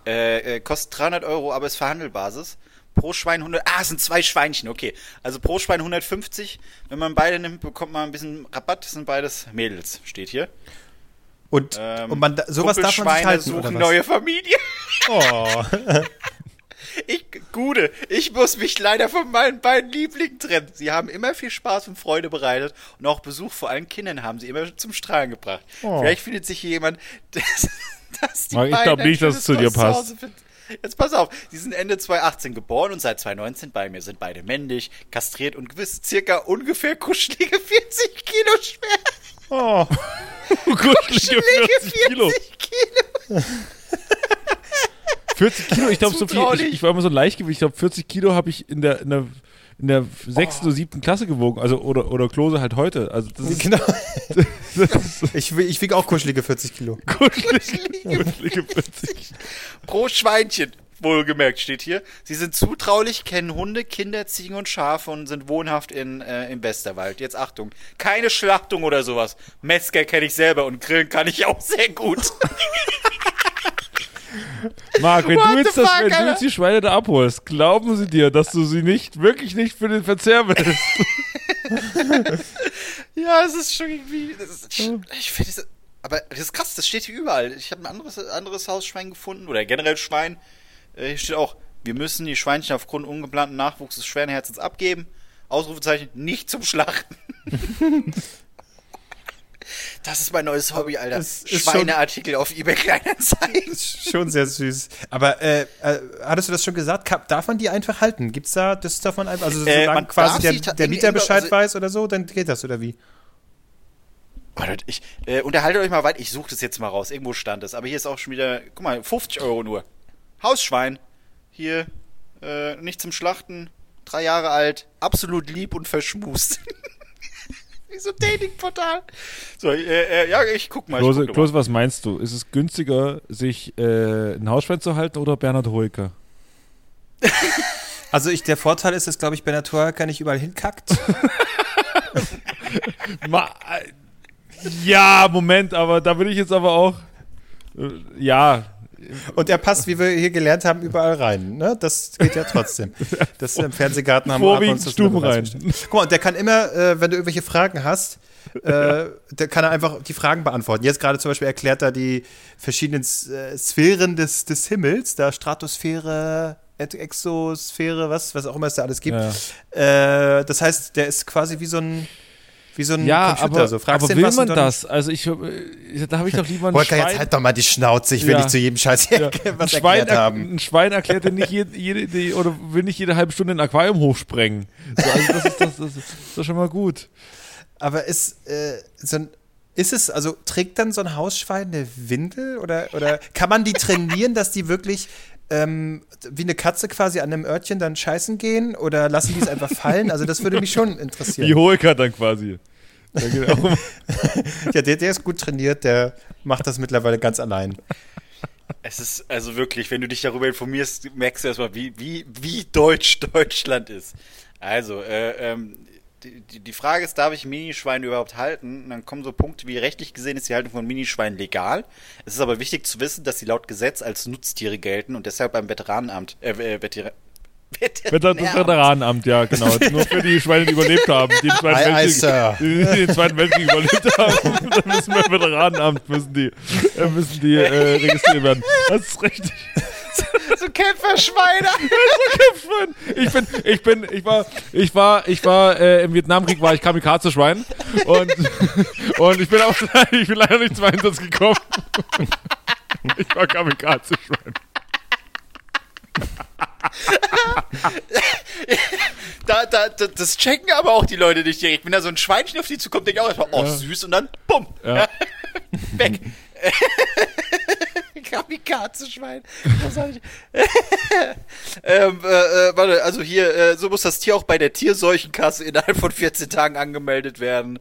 Speaker 3: Äh, äh, kostet 300 Euro, aber ist Verhandelbasis. Pro Schwein 100. Ah, es sind zwei Schweinchen, okay. Also pro Schwein 150. Wenn man beide nimmt, bekommt man ein bisschen Rabatt. Das sind beides Mädels, steht hier.
Speaker 1: und,
Speaker 3: Ähm,
Speaker 1: und man, sowas darf man sich
Speaker 3: Kumpelschweine
Speaker 1: halten,
Speaker 3: suchen neue Familie.
Speaker 1: Oh.
Speaker 3: Ich, Gude, ich muss mich leider von meinen beiden Lieblingen trennen. Sie haben immer viel Spaß und Freude bereitet und auch Besuch vor allen Kindern haben sie immer zum Strahlen gebracht.
Speaker 1: Oh.
Speaker 3: Vielleicht findet sich hier jemand, das, das die
Speaker 2: ich
Speaker 3: beiden
Speaker 2: glaub
Speaker 3: ein
Speaker 2: nicht, dass es zu dir passt.
Speaker 3: zu. Jetzt pass auf, die sind Ende 2018 geboren und seit 2019 bei mir, sind beide männlich, kastriert und gewiss circa ungefähr kuschelige 40 Kilo schwer.
Speaker 1: oh.
Speaker 2: Kuschelige
Speaker 3: Kuschelige
Speaker 2: 40 Kilo.
Speaker 3: 40 Kilo.
Speaker 2: 40 Kilo, ich glaube so viel. Ich, ich war immer so ein Leichtgewicht. Ich glaube 40 Kilo habe ich in der, in der in der sechsten oder siebten Klasse gewogen, also oder oder Klose halt heute. Also das ist,
Speaker 1: Genau.
Speaker 2: das ist
Speaker 1: Ich, ich wiege auch kuschelige 40 Kilo.
Speaker 2: kuschelig. Kuschelige 40.
Speaker 3: Pro Schweinchen, wohlgemerkt steht hier. Sie sind zutraulich, kennen Hunde, Kinder, Ziegen und Schafe und sind wohnhaft in, äh, im Westerwald. Jetzt Achtung, keine Schlachtung oder sowas. Metzger kenne ich selber und Grillen kann ich auch sehr gut.
Speaker 2: Marc, wenn
Speaker 3: What
Speaker 2: du jetzt das,
Speaker 3: fuck,
Speaker 2: wenn du jetzt die Schweine da abholst, glauben sie dir, dass du sie nicht wirklich nicht für den Verzehr willst.
Speaker 3: ja, es ist schon irgendwie. Ist, ich finde es. Aber das ist krass, das steht hier überall. Ich habe ein anderes, anderes Hausschwein gefunden oder generell Schwein. Äh, hier steht auch, wir müssen die Schweinchen aufgrund ungeplanten Nachwuchs des schweren Herzens abgeben. Ausrufezeichen, nicht zum Schlachten. Das ist mein neues Hobby, Alter.
Speaker 1: Ist schon-
Speaker 3: Schweineartikel auf eBay Kleinanzeigen.
Speaker 1: Schon sehr süß. Aber äh, äh, hattest du das schon gesagt? Darf man die einfach halten? Gibt's da, das darf man einfach, also
Speaker 3: Äh,
Speaker 1: solange
Speaker 3: man
Speaker 1: quasi der, der Mieter
Speaker 3: in-
Speaker 1: Bescheid
Speaker 3: also-
Speaker 1: weiß oder so, dann geht das oder wie?
Speaker 3: Wartet, ich äh, unterhaltet euch mal weit. Ich suche das jetzt mal raus. Irgendwo stand es. Aber hier ist auch schon wieder, guck mal, 50 Euro nur. Hausschwein. Hier, äh, nicht zum Schlachten. Drei Jahre alt. Absolut lieb und verschmust. Wie so ein Datingportal. So, äh, äh, ja, ich guck mal.
Speaker 2: Klose, Klose, was meinst du? Ist es günstiger, sich äh, ein Hausschwein zu halten oder Bernhard Hoeker?
Speaker 1: Also ich, der Vorteil ist, dass, glaube ich, Bernhard Hoeker nicht überall hinkackt.
Speaker 2: Ma äh, ja, Moment, aber da will ich jetzt aber auch. Äh, ja.
Speaker 1: Und er passt, wie wir hier gelernt haben, überall rein. Ne? Das geht ja trotzdem. Das im Fernsehgarten haben wir
Speaker 2: Vorwiegend
Speaker 1: das
Speaker 2: Stuben rein.
Speaker 1: Guck mal, und der kann immer, äh, wenn du irgendwelche Fragen hast, äh, der kann er einfach die Fragen beantworten. Jetzt gerade zum Beispiel erklärt er die verschiedenen äh, Sphären des, des Himmels, da Stratosphäre, Exosphäre, was, was auch immer es da alles gibt.
Speaker 2: Ja.
Speaker 1: Äh, das heißt, der ist quasi wie so ein wie so ein
Speaker 2: Ja,
Speaker 1: Computer.
Speaker 2: aber,
Speaker 1: so. Fragst
Speaker 2: aber
Speaker 1: den
Speaker 2: will man das? Also ich, äh, da habe ich doch lieber ein
Speaker 1: Volker, jetzt
Speaker 2: Schwein.
Speaker 1: halt doch mal die Schnauze. Ich will
Speaker 2: Ja.
Speaker 1: nicht zu jedem Scheiß
Speaker 2: Ja.
Speaker 1: was
Speaker 2: ein, Schwein
Speaker 1: erklärt haben.
Speaker 2: ein Schwein erklärt ja nicht jede, jede oder will nicht jede halbe Stunde ein Aquarium hochsprengen. So, also das, ist, das, das ist doch schon mal gut.
Speaker 1: Aber ist, äh, so ein, ist es, also trägt dann so ein Hausschwein eine Windel oder, oder kann man die trainieren, dass die wirklich ähm, wie eine Katze quasi an einem Örtchen dann scheißen gehen oder lassen die es einfach fallen? Also das würde mich schon
Speaker 2: Wie
Speaker 1: interessieren.
Speaker 2: Hoeker dann quasi. Um,
Speaker 1: Ja, der, der ist gut trainiert, der macht das mittlerweile ganz allein.
Speaker 3: Es ist also wirklich, wenn du dich darüber informierst, merkst du erstmal, wie, wie, wie deutsch Deutschland ist. Also, äh, ähm, die, die- Frage ist, darf ich Minischweine überhaupt halten? Und dann kommen so Punkte wie rechtlich gesehen ist die Haltung von Minischweinen legal. Es ist aber wichtig zu wissen, dass sie laut Gesetz als Nutztiere gelten und deshalb beim Veteranenamt, äh, äh,
Speaker 2: Veter-
Speaker 3: Veterinäramt
Speaker 2: Veteranenamt, ja, genau. Nur für die Schweine, die überlebt haben, die den Zweiten
Speaker 1: Ei, ei,
Speaker 2: Weltkrieg, die den Zweiten Weltkrieg überlebt haben. Da müssen wir im Veteranenamt müssen die, äh, müssen die äh, registriert werden. Das ist richtig.
Speaker 3: so Kämpferschweine.
Speaker 2: Schwein. Ich bin, ich bin, ich war, ich war, ich war äh, im Vietnamkrieg war ich Kamikaze-Schwein und und ich bin auch, ich bin leider nicht zum Einsatz gekommen. Ich war Kamikaze-Schwein.
Speaker 3: Da, da, da, das checken aber auch die Leute nicht direkt. Wenn da so ein Schweinchen auf die zukommt, denke ich auch erstmal, oh, süß, und dann, bumm,
Speaker 2: Ja.
Speaker 3: weg. Kamikaze-Schwein. Ähm, äh, äh, warte, also hier, äh, so muss das Tier auch bei der Tierseuchenkasse innerhalb von 14 Tagen angemeldet werden.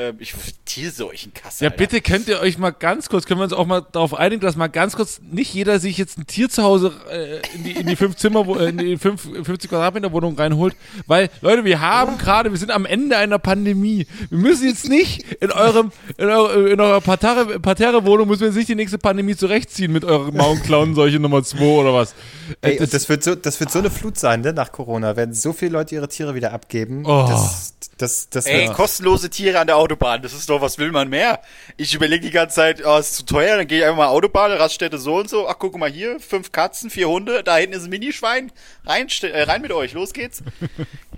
Speaker 3: Ähm, ich, Tierseuchenkasse.
Speaker 2: Ja,
Speaker 3: Alter.
Speaker 2: bitte könnt ihr euch mal ganz kurz, können wir uns auch mal darauf einigen, dass mal ganz kurz nicht jeder sich jetzt ein Tier zu Hause äh, in, die, in die fünf Zimmer, wo- äh, in die fünf, 50 Quadratmeter Wohnung reinholt, weil Leute, wir haben gerade, wir sind am Ende einer Pandemie. Wir müssen jetzt nicht in eurem, in, eurer, in eurer Parterre, Parterre-Wohnung müssen wir jetzt nicht die nächste Pandemie zurechtziehen mit euren Mauenclown solche Nummer 2 oder was. Äh,
Speaker 1: Ey, und das wird so, das wird so eine Flut sein, ne, nach Corona, wenn so viele Leute ihre Tiere wieder abgeben.
Speaker 2: Oh.
Speaker 1: Das, das, das
Speaker 3: Ey, kostenlose Tiere an der Autobahn, das ist doch, was will man mehr? Ich überlege die ganze Zeit, oh, ist zu teuer, dann gehe ich einfach mal Autobahn, Raststätte so und so, ach guck mal hier, fünf Katzen, vier Hunde, da hinten ist ein Minischwein, rein, äh, rein mit euch, los geht's.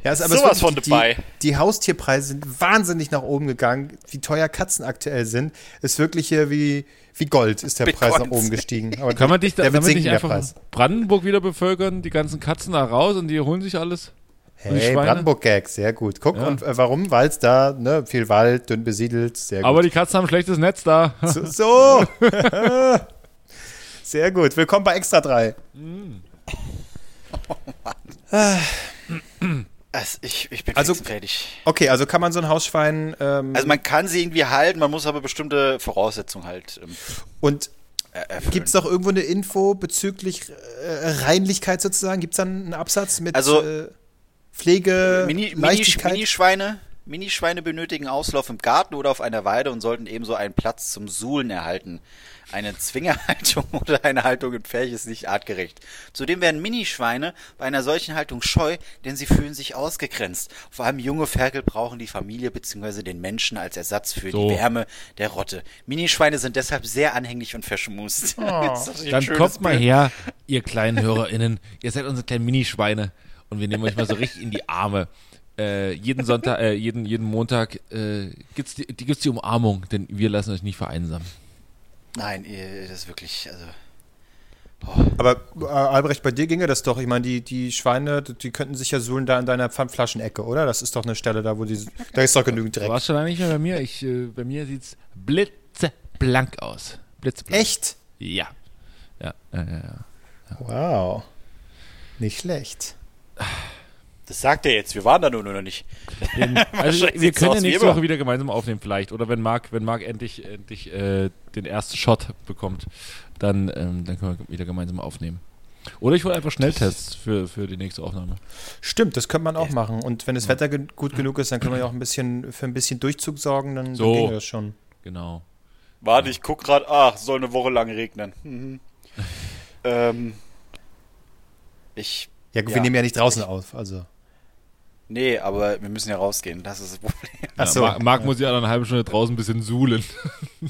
Speaker 1: Ja, ist aber
Speaker 3: Sowas von dabei.
Speaker 1: Die, die Haustierpreise sind wahnsinnig nach oben gegangen. Wie teuer Katzen aktuell sind, ist wirklich hier wie, wie Gold ist der
Speaker 3: Wie
Speaker 1: Preis nach oben gestiegen. Aber
Speaker 2: Kann man dich da, damit nicht einfach. Brandenburg wieder bevölkern, die ganzen Katzen da raus und die holen sich alles?
Speaker 1: Hey? Brandenburg-Gag, sehr gut. Guck,
Speaker 2: Ja.
Speaker 1: und äh, warum? Weil es da, ne, viel Wald, dünn besiedelt, sehr gut.
Speaker 2: Aber die Katzen haben ein schlechtes Netz da.
Speaker 1: so. so. sehr gut. Willkommen bei Extra 3.
Speaker 3: Also ich, ich bin
Speaker 1: Also-
Speaker 3: fertig.
Speaker 1: Okay, also kann man so ein Hausschwein ähm,
Speaker 3: Also man kann sie irgendwie halten, man muss aber bestimmte Voraussetzungen halt ähm,
Speaker 1: und. Gibt es noch irgendwo eine Info bezüglich äh, Reinlichkeit sozusagen? Gibt es dann einen Absatz mit
Speaker 3: Also,
Speaker 1: äh, Pflege,
Speaker 3: Mini, Mini,
Speaker 1: Leichtigkeit?
Speaker 3: Minischweine, Minischweine benötigen Auslauf im Garten oder auf einer Weide und sollten ebenso einen Platz zum Suhlen erhalten. Eine Zwingerhaltung oder eine Haltung im Pferch ist nicht artgerecht. Zudem werden Minischweine bei einer solchen Haltung scheu, denn sie fühlen sich ausgegrenzt. Vor allem junge Ferkel brauchen die Familie bzw. den Menschen als Ersatz für
Speaker 2: So.
Speaker 3: die Wärme der Rotte. Minischweine sind deshalb sehr anhänglich und verschmust. Ein
Speaker 2: Dann kommt mal
Speaker 3: Bild?
Speaker 2: her, ihr kleinen HörerInnen. Ihr seid unsere kleinen Minischweine und wir nehmen euch mal so richtig in die Arme. Äh, jeden Sonntag, äh, jeden, jeden Montag äh, gibt's die, die, gibt's die Umarmung, denn wir lassen euch nicht vereinsamen.
Speaker 3: Nein, ihr- das ist wirklich, also.
Speaker 1: Aber äh, Albrecht, bei dir ginge das doch. Ich meine, die, die Schweine, die könnten sich ja suhlen da in deiner Pfandflaschenecke, oder? Das ist doch eine Stelle da, wo die. Da ist doch genügend
Speaker 2: Du
Speaker 1: Dreck.
Speaker 2: warst schon lange nicht mehr bei mir. Ich, äh, bei mir sieht's blitzeblank aus. Blitzeblank.
Speaker 1: Echt?
Speaker 2: Ja. Ja, ja, ja, ja.
Speaker 1: Wow. Nicht schlecht.
Speaker 3: Das sagt er jetzt. Wir waren da nur noch nicht.
Speaker 2: Den, also wir können ja nächste
Speaker 3: immer.
Speaker 2: Woche wieder gemeinsam aufnehmen vielleicht. Oder wenn Marc, wenn Marc endlich, endlich äh, den ersten Shot bekommt, dann, ähm, dann können wir wieder gemeinsam aufnehmen. Oder ich hole einfach Schnelltests für, für die nächste Aufnahme.
Speaker 1: Stimmt, das könnte man auch machen. Und wenn das Wetter ge gut genug ist, dann können wir ja auch ein bisschen für ein bisschen Durchzug sorgen, dann,
Speaker 2: So.
Speaker 1: dann ginge das schon.
Speaker 2: Genau.
Speaker 3: Warte, ich guck gerade. Ach, soll eine Woche lang regnen. Mhm. ähm, ich.
Speaker 1: Ja, gut,
Speaker 3: Ja.
Speaker 1: wir nehmen ja nicht draußen auf, also.
Speaker 3: Nee, aber wir müssen ja rausgehen. Das ist das Problem.
Speaker 1: Ach
Speaker 2: Ja,
Speaker 1: so.
Speaker 2: Marc, Marc muss ja eine halbe Stunde draußen ein bisschen suhlen.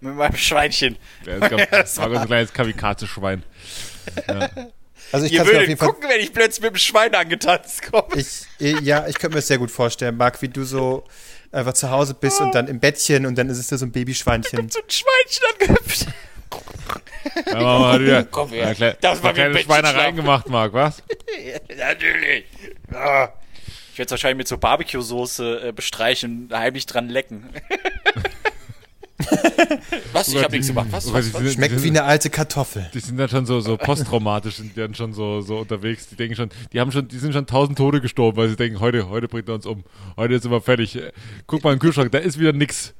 Speaker 3: Mit meinem Schweinchen.
Speaker 2: Glaub, Marc ist ein kleines Kamikaze-Schwein.
Speaker 1: Also ich
Speaker 3: Ihr würdet
Speaker 1: jeden Fall.
Speaker 3: gucken, wenn ich plötzlich mit dem Schwein angetanzt komme.
Speaker 1: Ich, ja, ich könnte mir das sehr gut vorstellen, Marc, wie du so einfach zu Hause bist und dann im Bettchen und dann ist es da so ein Babyschweinchen.
Speaker 3: so ein Schweinchen angehüpft.
Speaker 2: Ja, machen wir mal wieder.
Speaker 3: Komm her.
Speaker 2: Ja, klein,
Speaker 3: Das war
Speaker 2: kleine Schweinereien gemacht, Marc, was?
Speaker 3: Natürlich. Ah. Ich werde es wahrscheinlich mit so Barbecue-Soße äh, bestreichen und heimlich dran lecken. was? Ich
Speaker 2: Gott,
Speaker 3: habe nichts gemacht. Was?
Speaker 2: oh
Speaker 3: was, was?
Speaker 2: sind-
Speaker 1: Schmeckt wie eine alte Kartoffel.
Speaker 2: Die sind dann schon so, so posttraumatisch, sind die dann schon so, so unterwegs. Die denken schon, die haben schon, die sind schon tausend Tode gestorben, weil sie denken, heute, heute bringt er uns um. Heute sind wir fertig. Guck mal im Kühlschrank, da ist wieder nix.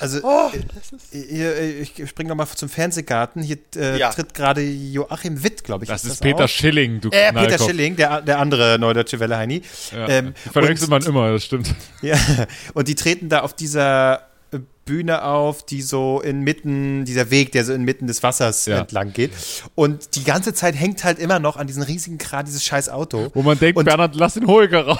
Speaker 1: Also,
Speaker 3: Oh.
Speaker 1: äh, hier, äh, ich springe nochmal zum Fernsehgarten. Hier äh,
Speaker 3: Ja.
Speaker 1: tritt gerade Joachim Witt, glaube ich.
Speaker 2: Das ist
Speaker 1: das
Speaker 2: Peter
Speaker 1: auf.
Speaker 2: Schilling, du
Speaker 1: Äh, Peter. Schilling, der, der andere Neudeutsche Welle Heini.
Speaker 2: Ja.
Speaker 1: Ähm,
Speaker 2: verwechselt man
Speaker 1: und-
Speaker 2: immer, das stimmt.
Speaker 1: Ja, und die treten da auf dieser äh, Bühne auf, die so inmitten, dieser Weg, der so inmitten des Wassers
Speaker 2: Ja.
Speaker 1: entlang geht. Und die ganze Zeit hängt halt immer noch an diesem riesigen Kran dieses scheiß Auto.
Speaker 2: Wo man denkt,
Speaker 1: Und-
Speaker 2: Bernhard, lass den Hoeker raus.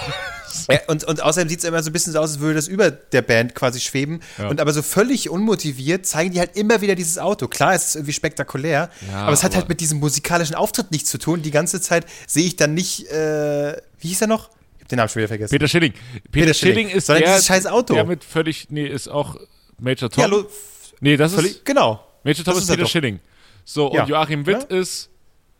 Speaker 1: Ja, und, und außerdem sieht es immer so ein bisschen so aus, als würde das über der Band quasi schweben.
Speaker 2: Ja.
Speaker 1: Und aber so völlig unmotiviert zeigen die halt immer wieder dieses Auto. Klar, es ist irgendwie spektakulär,
Speaker 2: Ja,
Speaker 1: aber es hat
Speaker 2: aber-
Speaker 1: halt mit diesem musikalischen Auftritt nichts zu tun. Die ganze Zeit sehe ich dann nicht, äh, wie hieß er noch? Ich hab den Namen schon wieder vergessen.
Speaker 2: Peter Schilling. Peter,
Speaker 1: Peter
Speaker 2: Schilling,
Speaker 1: Schilling.
Speaker 2: ist
Speaker 1: Sondern
Speaker 2: der,
Speaker 1: dieses scheiß Auto.
Speaker 2: der mit völlig, nee, ist auch Major Tom.
Speaker 1: ja, lo,
Speaker 2: nee, das ist,
Speaker 1: völlig, genau.
Speaker 2: Major Tom ist
Speaker 1: ist er
Speaker 2: Peter. Schilling. So, und. Joachim Witt ist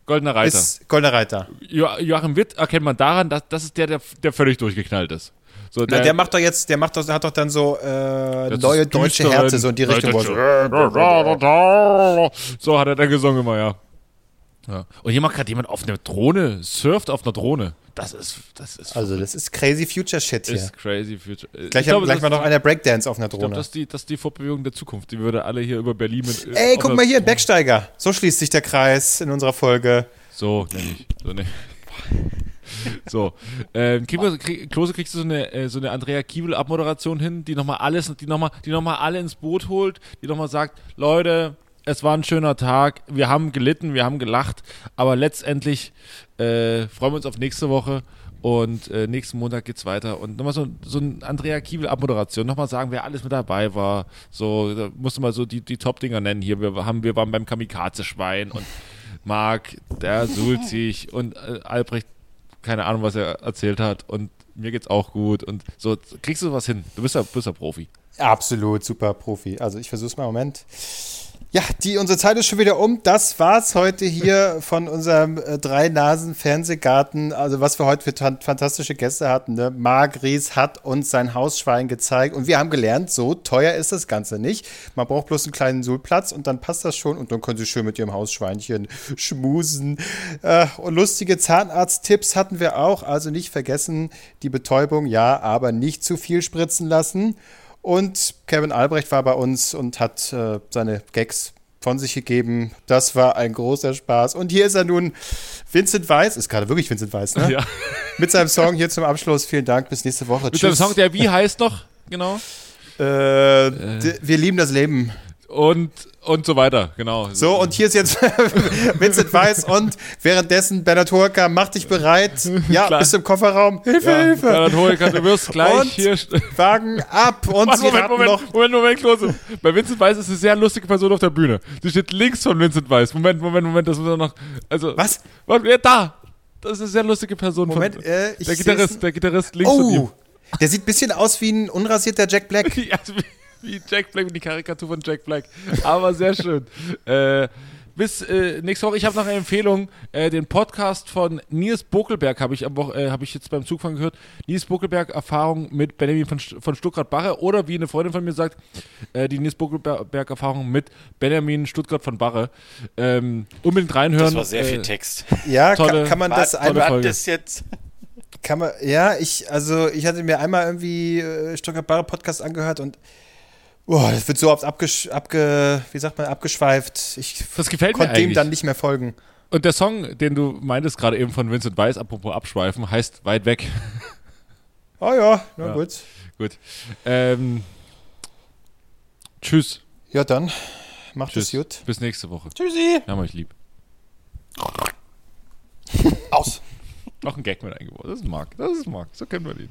Speaker 2: Goldener Reiter.
Speaker 1: Ist Goldener Reiter.
Speaker 2: Jo Joachim Witt erkennt man daran, dass das ist der, der, der völlig durchgeknallt ist. So,
Speaker 1: Na, der macht doch jetzt, der macht doch, der hat doch dann so äh, neue deutsche Herze, so in die Richtung. er So
Speaker 2: hat er dann gesungen immer, ja. Ja. Und hier macht gerade jemand auf einer Drohne, surft auf einer Drohne. Das ist, das ist,
Speaker 1: Also, das ist crazy future shit hier.
Speaker 2: ist crazy future.
Speaker 1: Gleich,
Speaker 2: ich
Speaker 1: haben,
Speaker 2: glaube,
Speaker 1: gleich
Speaker 2: das,
Speaker 1: mal noch einer Breakdance auf einer
Speaker 2: ich glaube,
Speaker 1: Drohne.
Speaker 2: das ist die, das ist die Fortbewegung der Zukunft. Die würde alle hier über Berlin mit.
Speaker 1: Ey,
Speaker 2: auf
Speaker 1: guck mal hier, ein
Speaker 2: Drohne-
Speaker 1: Bergsteiger. So schließt sich der Kreis in unserer Folge.
Speaker 2: So, nenn ich. So, ne. So, ähm, krieg, krieg, Klose, kriegst du so eine, äh, so eine Andrea Kiebel-Abmoderation hin, die nochmal alles, die nochmal, die nochmal alle ins Boot holt, die nochmal sagt, Leute, es war ein schöner Tag, wir haben gelitten, wir haben gelacht, aber letztendlich äh, freuen wir uns auf nächste Woche. Und äh, nächsten Montag geht's weiter. Und nochmal so, so ein Andrea Kiebel-Abmoderation, nochmal sagen, wer alles mit dabei war, so, da musst du mal so die, die Top-Dinger nennen. Hier, wir, haben, wir waren beim Kamikaze-Schwein und Marc, der sich und äh, Albrecht, keine Ahnung, was er erzählt hat. Und mir geht's auch gut. Und so, kriegst du was hin, du bist ja, bist ja Profi.
Speaker 1: Absolut super Profi. Also ich versuch's mal. Im Moment. Ja, die, unsere Zeit ist schon wieder um. Das war's heute hier von unserem äh, Drei-Nasen-Fernsehgarten. Also, was wir heute für fantastische Gäste hatten. Ne? Marc Ries hat uns sein Hausschwein gezeigt und wir haben gelernt, so teuer ist das Ganze nicht. Man braucht bloß einen kleinen Suhlplatz und dann passt das schon und dann können Sie schön mit Ihrem Hausschweinchen schmusen. Äh, und lustige Zahnarzt-Tipps hatten wir auch. Also nicht vergessen, die Betäubung, ja, aber nicht zu viel spritzen lassen. Und Kevin Albrecht war bei uns und hat äh, seine Gags von sich gegeben. Das war ein großer Spaß. Und hier ist er nun, Vincent Weiss, ist gerade wirklich Vincent Weiss, ne?
Speaker 2: Ja.
Speaker 1: Mit seinem Song hier zum Abschluss. Vielen Dank, bis nächste Woche.
Speaker 2: Mit seinem Song, der wie heißt noch, genau?
Speaker 1: äh, d- Wir lieben das Leben.
Speaker 2: Und, und so weiter, genau.
Speaker 1: So, und hier ist jetzt Vincent Weiss und währenddessen Bernhard Horka, mach dich bereit. Ja,
Speaker 2: Klar.
Speaker 1: bist im Kofferraum. Hilfe,
Speaker 2: ja,
Speaker 1: Hilfe.
Speaker 2: Bernhard Hoeker, du wirst gleich
Speaker 1: Und-
Speaker 2: hier.
Speaker 1: Wagen ab. Und
Speaker 2: Warte, Moment, Moment,
Speaker 1: noch
Speaker 2: Moment, Moment, Klose. Bei Vincent Weiss ist eine sehr lustige Person auf der Bühne. Sie steht links von Vincent Weiss. Moment, Moment, Moment, das muss er noch. Also,
Speaker 1: Was?
Speaker 2: Warte, ja, da! Das ist eine sehr lustige Person.
Speaker 1: Moment,
Speaker 2: von,
Speaker 1: äh, ich
Speaker 2: der Gitarrist, der Gitarrist links von ihm.
Speaker 1: Oh, der sieht ein bisschen aus wie ein unrasierter Jack Black.
Speaker 2: Wie, Jack Black, wie die Karikatur von Jack Black. Aber sehr schön. äh, bis äh, nächste Woche. Ich habe noch eine Empfehlung. Äh, den Podcast von Nils Buckelberg habe ich am Woche, äh, habe ich jetzt beim Zugfahren gehört. Nils Buckelberg Erfahrung mit Benjamin von, von Stuttgart-Barre oder wie eine Freundin von mir sagt, äh, die Nils Buckelberg Erfahrung mit Benjamin Stuttgart von Barre. Ähm, unbedingt reinhören.
Speaker 3: Das war sehr viel
Speaker 2: Äh,
Speaker 3: Text.
Speaker 1: Ja,
Speaker 2: Tolle-
Speaker 1: kann, kann man das einmal,
Speaker 3: das jetzt?
Speaker 1: kann man, ja, ich, also ich hatte mir einmal irgendwie äh, Stuttgart Barre Podcast angehört und boah, das wird so oft abgesch, abge, wie sagt man, abgeschweift. Ich
Speaker 2: Das gefällt mir
Speaker 1: konnte dem
Speaker 2: eigentlich.
Speaker 1: dann nicht mehr folgen.
Speaker 2: Und der Song, den du meintest gerade eben von Vincent Weiss, apropos abschweifen, heißt Weit weg.
Speaker 1: Oh ja, na
Speaker 2: Ja.
Speaker 1: gut.
Speaker 2: Gut. Ähm, tschüss.
Speaker 1: Ja, dann macht
Speaker 2: Tschüss.
Speaker 1: es gut.
Speaker 2: Bis nächste Woche.
Speaker 1: Tschüssi.
Speaker 2: Wir haben euch lieb.
Speaker 1: Aus.
Speaker 2: Noch ein Gag mit eingebaut. Das ist Marc. Das ist Marc. So kennen wir ihn.